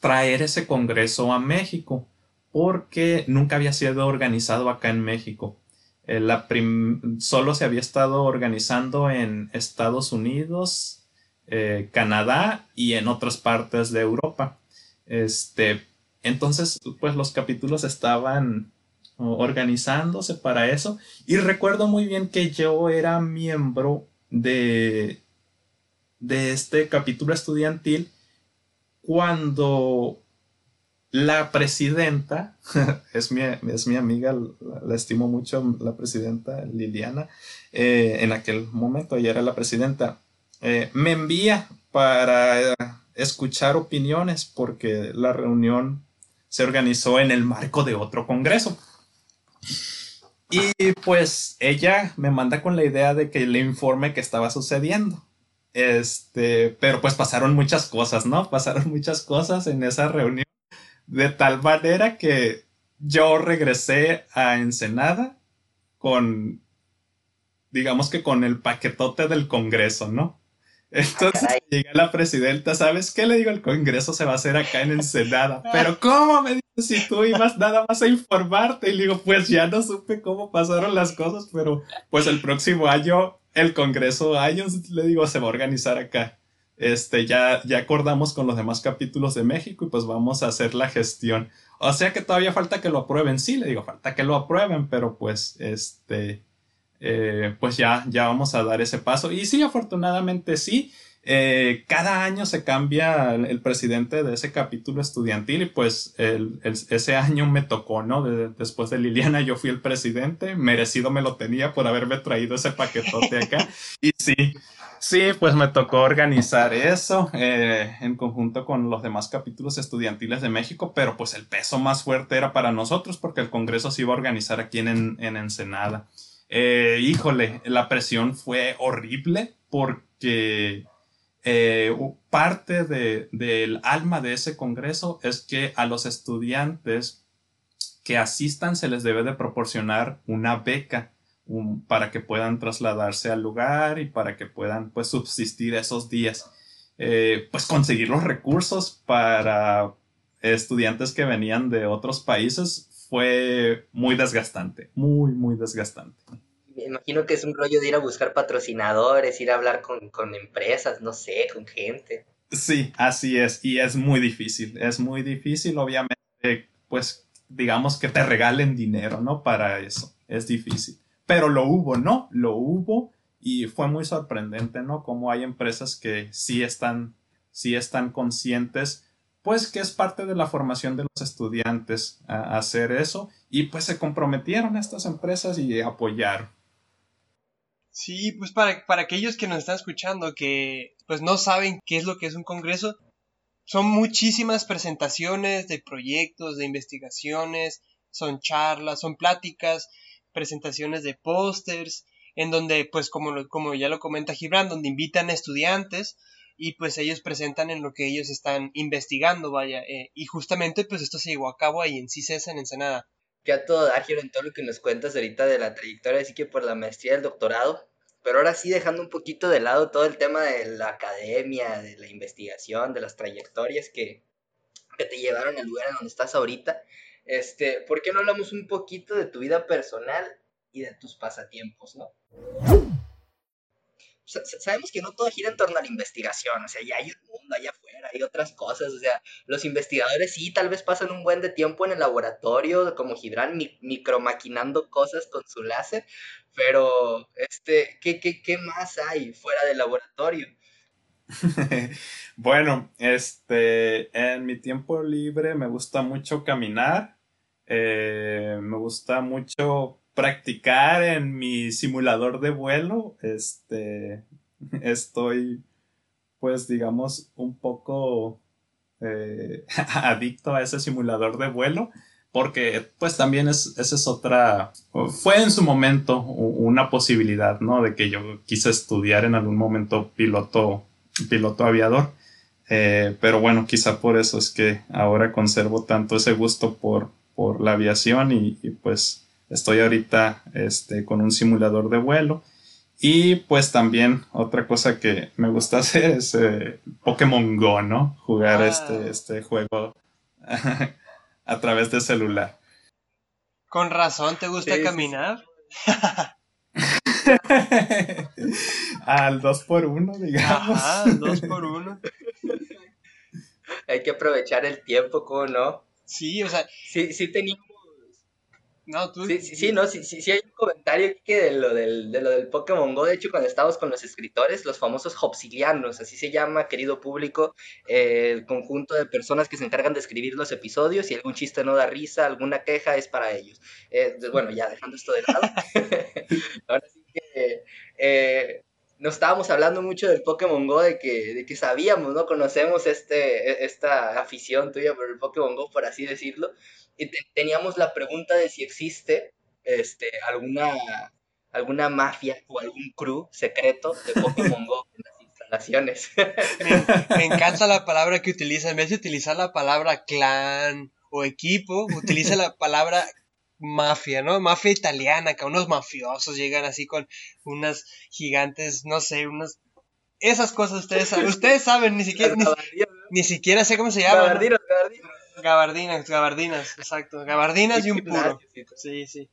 traer ese congreso a México porque nunca había sido organizado acá en México. Eh, solo se había estado organizando en Estados Unidos, eh, Canadá y en otras partes de Europa. Este, entonces, pues los capítulos estaban organizándose para eso. Y recuerdo muy bien que yo era miembro de, de este capítulo estudiantil cuando la presidenta, es mi, es mi amiga, la, estimo mucho, la presidenta Liliana, eh, en aquel momento ella era la presidenta, eh, me envía para escuchar opiniones porque la reunión se organizó en el marco de otro congreso. Y pues ella me manda con la idea de que le informe qué estaba sucediendo. Este, pero pues pasaron muchas cosas, ¿no? Pasaron muchas cosas en esa reunión de tal manera que yo regresé a Ensenada con, digamos que con el paquetote del Congreso, ¿no? Entonces ah, llega la presidenta, ¿sabes qué le digo? El Congreso se va a hacer acá en Ensenada. Pero ¿cómo me dices si tú ibas nada más a informarte? Y le digo, pues ya no supe cómo pasaron las cosas, pero pues el próximo año el Congreso años, le digo, se va a organizar acá este, ya, ya acordamos con los demás capítulos de México y pues vamos a hacer la gestión. O sea que todavía falta que lo aprueben, sí, le digo, falta que lo aprueben, pero pues, este, eh, pues ya, ya vamos a dar ese paso. Y sí, afortunadamente sí, eh, cada año se cambia el, presidente de ese capítulo estudiantil y pues ese año me tocó, ¿no? después de Liliana yo fui el presidente, merecido me lo tenía por haberme traído ese paquetote acá. y sí, sí, pues me tocó organizar eso eh, en conjunto con los demás capítulos estudiantiles de México, pero pues el peso más fuerte era para nosotros porque el Congreso se iba a organizar aquí en, en Ensenada. Eh, híjole, la presión fue horrible porque eh, parte del alma de ese congreso es que a los estudiantes que asistan se les debe de proporcionar una beca para que puedan trasladarse al lugar y para que puedan pues subsistir esos días. Eh, pues conseguir los recursos para estudiantes que venían de otros países fue muy desgastante, muy, muy desgastante me imagino que es un rollo de ir a buscar patrocinadores, ir a hablar con, empresas, no sé, con gente. Sí, así es, y es muy difícil, es muy difícil, obviamente, pues digamos que te regalen dinero, ¿no? Para eso, es difícil. Pero lo hubo, ¿no? Lo hubo y fue muy sorprendente, ¿no? Como hay empresas que sí están, sí están conscientes, pues que es parte de la formación de los estudiantes hacer eso y pues se comprometieron a estas empresas y apoyaron. Sí, pues para, para aquellos que nos están escuchando que pues no saben qué es lo que es un congreso, son muchísimas presentaciones de proyectos, de investigaciones, son charlas, son pláticas, presentaciones de pósters, en donde pues como, como ya lo comenta Gibran, donde invitan estudiantes y pues ellos presentan en lo que ellos están investigando, vaya, eh, y justamente pues esto se llevó a cabo ahí en CICES en Ensenada ya todo dar en todo lo que nos cuentas ahorita de la trayectoria, así que por la maestría del doctorado. Pero ahora sí, dejando un poquito de lado todo el tema de la academia, de la investigación, de las trayectorias que, que te llevaron al lugar en donde estás ahorita, este, ¿por qué no hablamos un poquito de tu vida personal y de tus pasatiempos, no? sabemos que no todo gira en torno a la investigación, o sea, ya hay un mundo allá afuera, hay otras cosas, o sea, los investigadores sí tal vez pasan un buen de tiempo en el laboratorio, como Gibran, micromaquinando cosas con su láser, pero, este, ¿qué, qué, qué más hay fuera del laboratorio? bueno, este, en mi tiempo libre me gusta mucho caminar, eh, me gusta mucho practicar en mi simulador de vuelo. Este, estoy, pues, digamos, un poco eh, adicto a ese simulador de vuelo. Porque, pues, también es, esa es otra, fue en su momento una posibilidad, ¿no? De que yo quise estudiar en algún momento piloto, piloto aviador. Eh, pero bueno, quizá por eso es que ahora conservo tanto ese gusto por, por la aviación y pues Estoy ahorita este, con un simulador de vuelo. Y pues también otra cosa que me gusta hacer es eh, Pokémon Go, ¿no? Jugar ah. este, este juego a través de celular. Con razón, ¿te gusta caminar? al 2x1, digamos. Ajá, al 2x1. Hay que aprovechar el tiempo, ¿cómo no? Sí, o sea. Sí, sí teníamos no, tú... Sí, sí, sí, no, sí, sí, hay un comentario aquí que de lo del, de lo del Pokémon Go, de hecho, cuando estábamos con los escritores, los famosos Hopsilianos, así se llama, querido público, eh, el conjunto de personas que se encargan de escribir los episodios, y algún chiste no da risa, alguna queja es para ellos. Eh, bueno, ya dejando esto de lado, ahora sí que... Eh, nos estábamos hablando mucho del Pokémon Go, de que, de que sabíamos, ¿no? Conocemos este, e, esta afición tuya por el Pokémon Go, por así decirlo y teníamos la pregunta de si existe este, alguna, alguna mafia o algún crew secreto de Pokémon Go en las instalaciones. Me, encanta la palabra que utiliza. En vez de utilizar la palabra clan o equipo, utiliza la palabra mafia, ¿no? Mafia italiana, que unos mafiosos llegan así con unas gigantes, no sé, unas... Esas cosas ustedes saben, ustedes saben, ni siquiera, ni, siquiera sé cómo se llama. Gabardinas, gabardinas, exacto. Gabardinas y un puro. Sí, sí.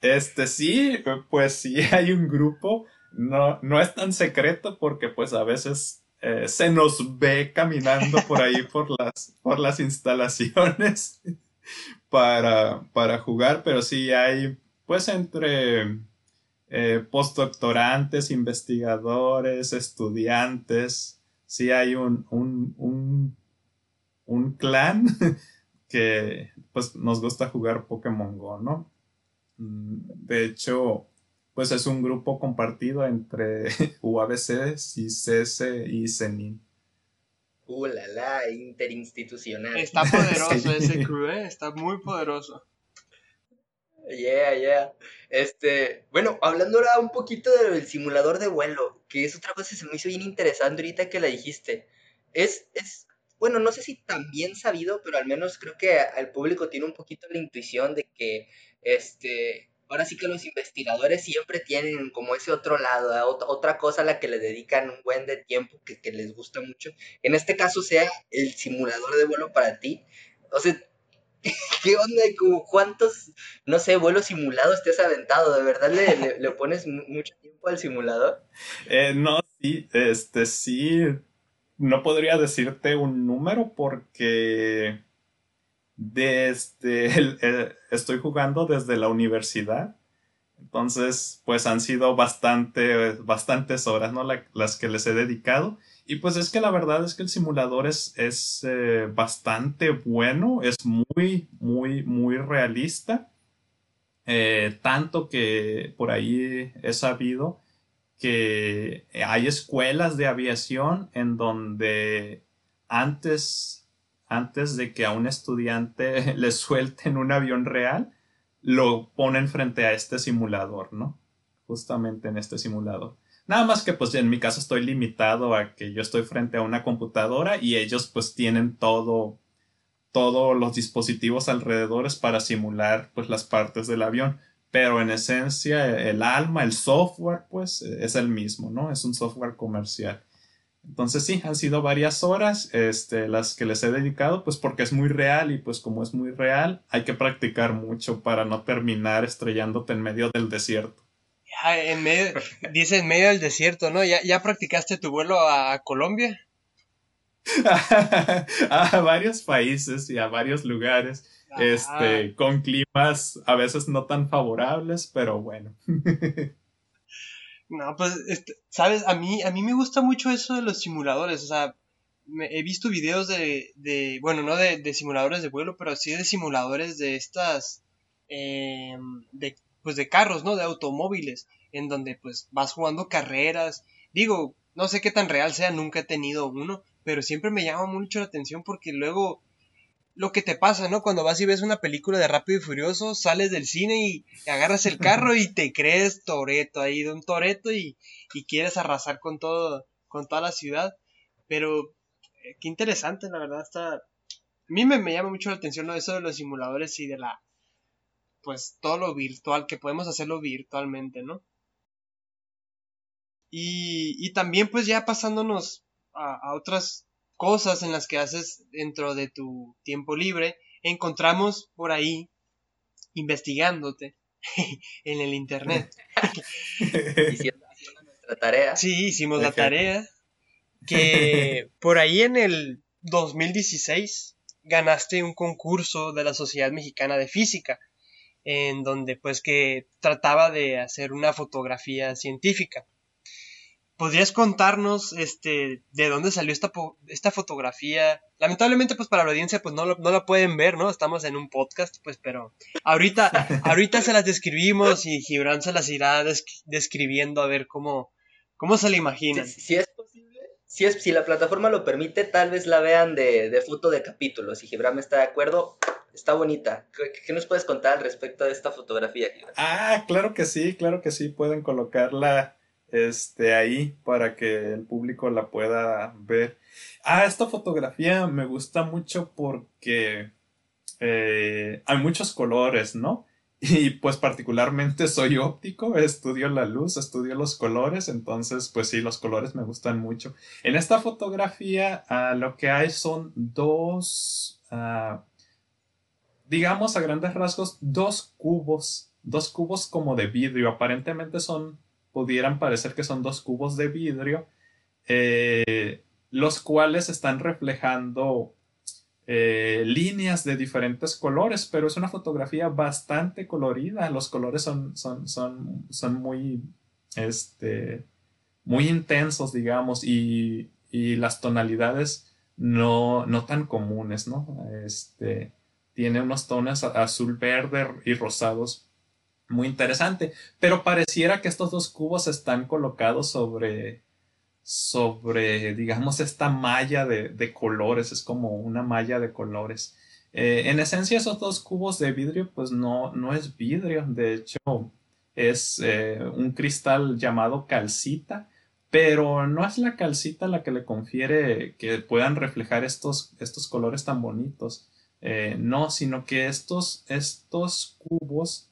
Este sí, pues sí hay un grupo. No, no es tan secreto porque pues a veces eh, se nos ve caminando por ahí por las, por las instalaciones para, para jugar, pero sí hay pues entre eh, postdoctorantes, investigadores, estudiantes. Sí hay un, un, un, un clan que pues nos gusta jugar Pokémon Go, ¿no? Mm, de hecho, pues es un grupo compartido entre UABC, CICES y CENIN. Uh, la, la, interinstitucional. Está poderoso ese crew, ¿eh? Está muy poderoso. Yeah, yeah. Este, bueno, hablando ahora un poquito del simulador de vuelo, que es otra cosa que se me hizo bien interesante ahorita que la dijiste. Es, es, bueno, no sé si tan bien sabido, pero al menos creo que el público tiene un poquito la intuición de que, este, ahora sí que los investigadores siempre tienen como ese otro lado, otra cosa a la que le dedican un buen de tiempo que, que les gusta mucho. En este caso sea el simulador de vuelo para ti. O sea, ¿Qué onda? ¿Cuántos, no sé, vuelos simulados te has aventado? ¿De verdad le, le, pones mucho tiempo al simulador? Eh, no, sí, este, sí. No podría decirte un número porque desde eh, estoy jugando desde la universidad. Entonces, pues han sido bastante, bastantes horas, ¿no? las que les he dedicado. Y pues es que la verdad es que el simulador es, es eh, bastante bueno, es muy, muy, muy realista. Eh, tanto que por ahí he sabido que hay escuelas de aviación en donde antes, antes de que a un estudiante le suelten un avión real, lo ponen frente a este simulador, ¿no? Justamente en este simulador. Nada más que pues en mi caso estoy limitado a que yo estoy frente a una computadora y ellos pues tienen todo, todos los dispositivos alrededores para simular pues las partes del avión. Pero en esencia el alma, el software pues es el mismo, ¿no? Es un software comercial. Entonces sí, han sido varias horas este, las que les he dedicado, pues porque es muy real y pues como es muy real, hay que practicar mucho para no terminar estrellándote en medio del desierto. Ah, en medio, dice en medio del desierto, ¿no? ¿Ya, ya practicaste tu vuelo a, Colombia? a varios países y a varios lugares, este, con climas a veces no tan favorables, pero bueno. no, pues, este, sabes, a mí, a mí me gusta mucho eso de los simuladores, o sea, he visto videos de, de bueno, no de, de, simuladores de vuelo, pero sí de simuladores de estas, eh, de pues de carros, ¿no? De automóviles, en donde pues vas jugando carreras. Digo, no sé qué tan real sea, nunca he tenido uno, pero siempre me llama mucho la atención porque luego lo que te pasa, ¿no? Cuando vas y ves una película de Rápido y Furioso, sales del cine y agarras el carro y te crees Toreto ahí de un Toreto y, y quieres arrasar con todo, con toda la ciudad. Pero eh, qué interesante, la verdad está. A mí me, me llama mucho la atención ¿no? eso de los simuladores y de la pues todo lo virtual, que podemos hacerlo virtualmente, ¿no? Y, y también pues ya pasándonos a, otras cosas en las que haces dentro de tu tiempo libre, encontramos por ahí, investigándote en el internet. Hicimos nuestra tarea. Sí, hicimos la tarea. Que por ahí en el 2016 ganaste un concurso de la Sociedad Mexicana de Física en donde pues que trataba de hacer una fotografía científica. ¿Podrías contarnos este de dónde salió esta, esta fotografía? Lamentablemente pues para la audiencia pues no, no la pueden ver, ¿no? Estamos en un podcast pues pero ahorita, ahorita se las describimos y Gibran se las irá describiendo a ver cómo, cómo se la imaginan. Si, es posible, si, es, si la plataforma lo permite, tal vez la vean de, de foto de capítulos. Si Gibran está de acuerdo, Está bonita. ¿Qué, nos puedes contar al respecto de esta fotografía? Ah, claro que sí, claro que sí. Pueden colocarla este, ahí para que el público la pueda ver. Ah, esta fotografía me gusta mucho porque eh, hay muchos colores, ¿no? Y pues particularmente soy óptico, estudio la luz, estudio los colores, entonces pues sí, los colores me gustan mucho. En esta fotografía ah, lo que hay son dos ah, digamos a grandes rasgos, dos cubos, dos cubos como de vidrio. Aparentemente son, pudieran parecer que son dos cubos de vidrio, eh, los cuales están reflejando eh, líneas de diferentes colores, pero es una fotografía bastante colorida. Los colores son, son, son, son muy, este, muy intensos, digamos, y, y las tonalidades no, no tan comunes, ¿no? Este, tiene unos tonos azul, verde y rosados muy interesante, pero pareciera que estos dos cubos están colocados sobre, sobre, digamos, esta malla de, colores, es como una malla de colores. Eh, en esencia, esos dos cubos de vidrio, pues no, no es vidrio, de hecho, es eh, un cristal llamado calcita, pero no es la calcita la que le confiere que puedan reflejar estos, estos colores tan bonitos. Eh, no, sino que estos, estos cubos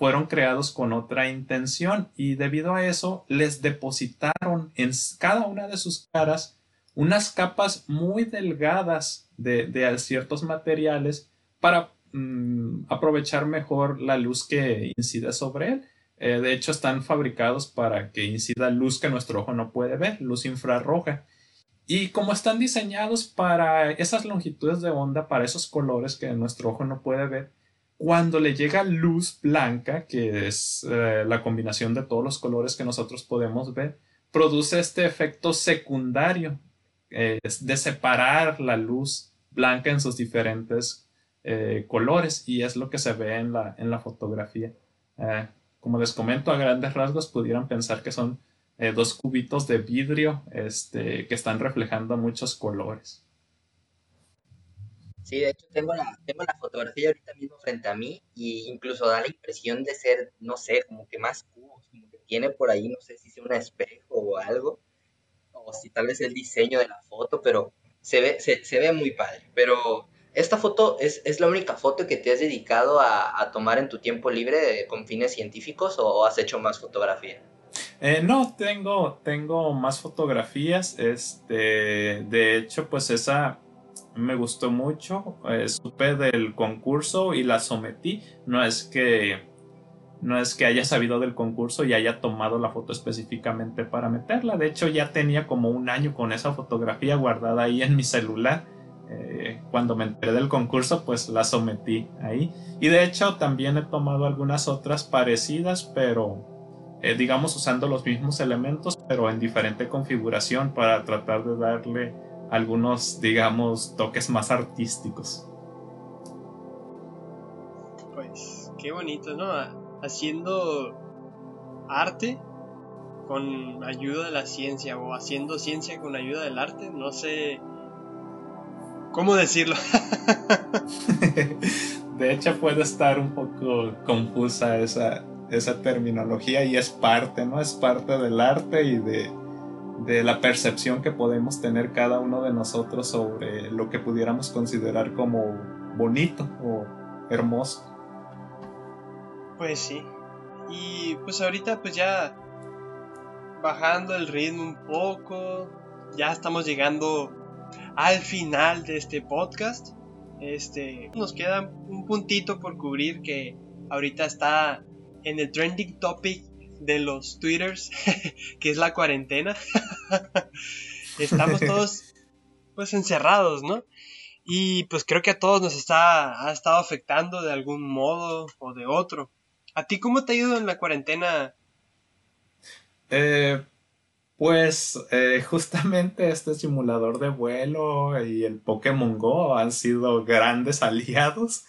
fueron creados con otra intención y debido a eso les depositaron en cada una de sus caras unas capas muy delgadas de, ciertos materiales para mm, aprovechar mejor la luz que incide sobre él. Eh, de hecho, están fabricados para que incida luz que nuestro ojo no puede ver, luz infrarroja. Y como están diseñados para esas longitudes de onda, para esos colores que nuestro ojo no puede ver, cuando le llega luz blanca, que es eh, la combinación de todos los colores que nosotros podemos ver, produce este efecto secundario de separar la luz blanca en sus diferentes eh, colores y es lo que se ve en la, en la fotografía. Eh, como les comento, a grandes rasgos pudieran pensar que son dos cubitos de vidrio este, que están reflejando muchos colores. Sí, de hecho tengo la, tengo la fotografía ahorita mismo frente a mí y incluso da la impresión de ser, no sé, como que más cubos, como que tiene por ahí, no sé si sea un espejo o algo, o si tal vez el diseño de la foto, pero se ve, se, ve muy padre. Pero esta foto es, la única foto que te has dedicado a, tomar en tu tiempo libre con fines científicos o has hecho más fotografía? Eh, no, tengo, tengo más fotografías. Este, de hecho, pues esa me gustó mucho, eh, supe del concurso y la sometí. No es que no es que haya sabido del concurso y haya tomado la foto específicamente para meterla. De hecho, ya tenía como un año con esa fotografía guardada ahí en mi celular. Eh, cuando me enteré del concurso, pues la sometí ahí. Y de hecho, también he tomado algunas otras parecidas, pero eh, digamos usando los mismos elementos, pero en diferente configuración para tratar de darle algunos, digamos, toques más artísticos. Pues qué bonito, ¿no? Haciendo arte con ayuda de la ciencia o haciendo ciencia con ayuda del arte, no sé cómo decirlo. de hecho puede estar un poco confusa esa, esa terminología y es parte, ¿no? Es parte del arte y de de la percepción que podemos tener cada uno de nosotros sobre lo que pudiéramos considerar como bonito o hermoso. Pues sí. Y pues ahorita pues ya bajando el ritmo un poco, ya estamos llegando al final de este podcast. Este, nos queda un puntito por cubrir que ahorita está en el trending topic de los twitters, que es la cuarentena. Estamos todos pues encerrados, ¿no? Y pues creo que a todos nos está, ha estado afectando de algún modo o de otro. ¿A ti cómo te ha ido en la cuarentena? Eh, pues eh, justamente este simulador de vuelo y el Pokémon Go han sido grandes aliados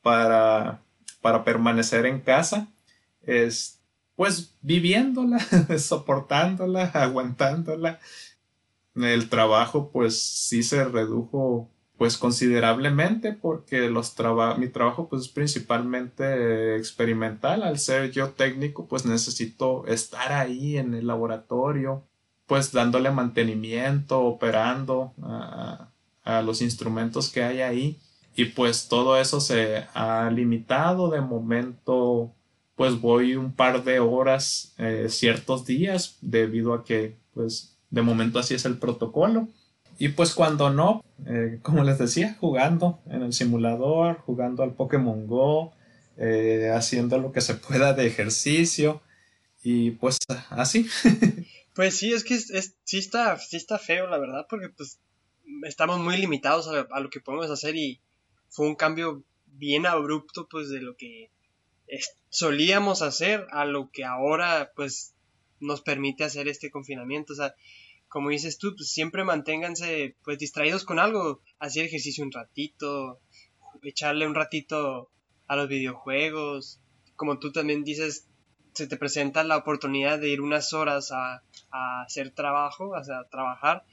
para, para permanecer en casa. Este pues viviéndola, soportándola, aguantándola. El trabajo pues sí se redujo pues considerablemente porque los mi trabajo pues es principalmente experimental. Al ser yo técnico pues necesito estar ahí en el laboratorio pues dándole mantenimiento, operando a, a los instrumentos que hay ahí y pues todo eso se ha limitado de momento pues voy un par de horas eh, ciertos días debido a que pues de momento así es el protocolo. Y pues cuando no, eh, como les decía, jugando en el simulador, jugando al Pokémon Go, eh, haciendo lo que se pueda de ejercicio y pues así. Pues sí, es que es, sí, está, sí está feo, la verdad, porque pues estamos muy limitados a, lo que podemos hacer y fue un cambio bien abrupto pues de lo que solíamos hacer a lo que ahora pues nos permite hacer este confinamiento. O sea, como dices tú, pues siempre manténganse pues distraídos con algo, hacer ejercicio un ratito, echarle un ratito a los videojuegos, como tú también dices, se te presenta la oportunidad de ir unas horas a, hacer trabajo, sea, trabajar,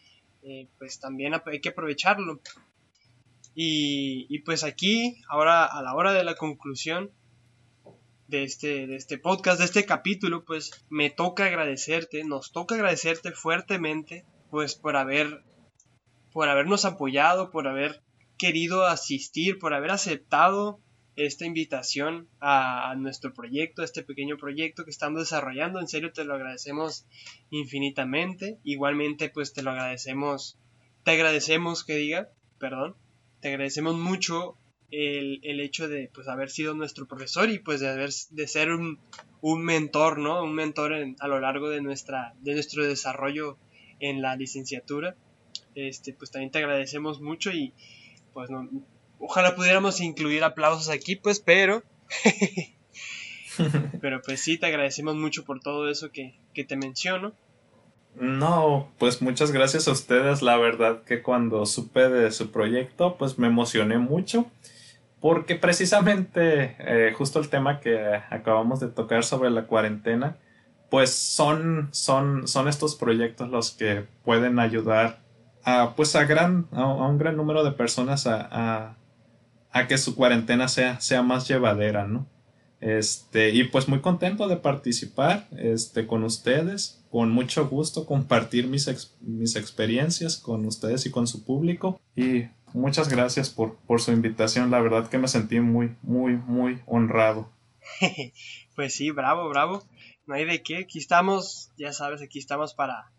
eh, pues también hay que aprovecharlo. Y, pues aquí, ahora a la hora de la conclusión de este, de este podcast, de este capítulo, pues me toca agradecerte, nos toca agradecerte fuertemente, pues por haber, por habernos apoyado, por haber querido asistir, por haber aceptado esta invitación a, nuestro proyecto, a este pequeño proyecto que estamos desarrollando. En serio, te lo agradecemos infinitamente. Igualmente, pues te lo agradecemos, te agradecemos que diga, perdón, te agradecemos mucho el, el hecho de pues haber sido nuestro profesor y pues de haber de ser un, un mentor, ¿no? Un mentor a lo largo de nuestra de nuestro desarrollo en la licenciatura. Este, pues también te agradecemos mucho y pues no, ojalá pudiéramos incluir aplausos aquí, pues, pero... pero pues sí, te agradecemos mucho por todo eso que, que te menciono. No, pues muchas gracias a ustedes. La verdad que cuando supe de su proyecto, pues me emocioné mucho. Porque precisamente eh, justo el tema que acabamos de tocar sobre la cuarentena, pues son, son, son estos proyectos los que pueden ayudar a, pues a, gran, a, un gran número de personas a, a que su cuarentena sea, sea más llevadera, ¿no? Este, y pues muy contento de participar este, con ustedes, con mucho gusto compartir mis, mis experiencias con ustedes y con su público. Y muchas gracias por, por su invitación, la verdad que me sentí muy, muy, muy honrado. pues sí, bravo, bravo. No hay de qué, aquí estamos, ya sabes, aquí estamos para,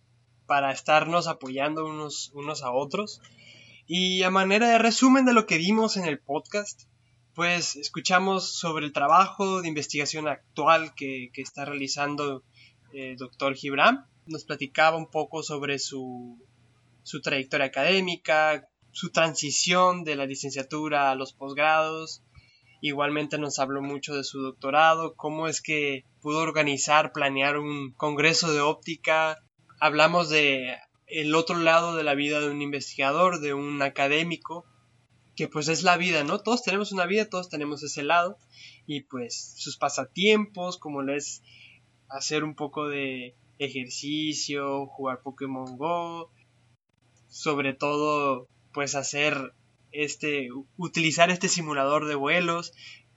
para estarnos apoyando unos, unos a otros. Y a manera de resumen de lo que vimos en el podcast, pues escuchamos sobre el trabajo de investigación actual que, está realizando el doctor Gibran. Nos platicaba un poco sobre su, su trayectoria académica, su transición de la licenciatura a los posgrados. Igualmente nos habló mucho de su doctorado, cómo es que pudo organizar, planear un congreso de óptica. Hablamos de el otro lado de la vida de un investigador, de un académico, que pues es la vida, ¿no? Todos tenemos una vida, todos tenemos ese lado, y pues sus pasatiempos, como es hacer un poco de ejercicio, jugar Pokémon Go, sobre todo pues hacer este, utilizar este simulador de vuelos.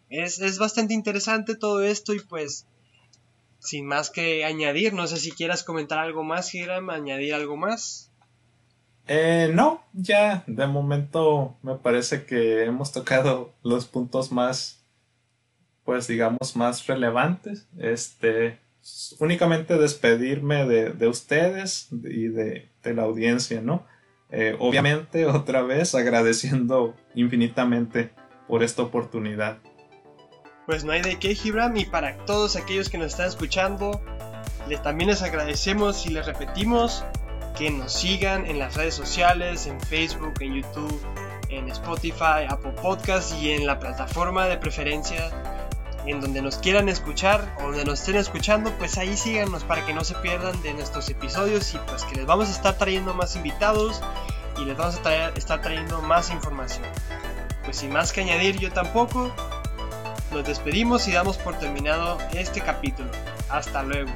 Es, es bastante interesante todo esto y pues sin más que añadir, no sé si quieras comentar algo más, Hiram, añadir algo más. Eh, no, ya de momento me parece que hemos tocado los puntos más, pues digamos, más relevantes. Este, únicamente despedirme de, ustedes y de, la audiencia, ¿no? Eh, obviamente, otra vez agradeciendo infinitamente por esta oportunidad. Pues no hay de qué, Gibram, y para todos aquellos que nos están escuchando, les, también les agradecemos y les repetimos que nos sigan en las redes sociales, en Facebook, en YouTube, en Spotify, Apple Podcasts y en la plataforma de preferencia en donde nos quieran escuchar o donde nos estén escuchando, pues ahí síganos para que no se pierdan de nuestros episodios y pues que les vamos a estar trayendo más invitados y les vamos a estar trayendo más información. Pues sin más que añadir yo tampoco, nos despedimos y damos por terminado este capítulo. Hasta luego.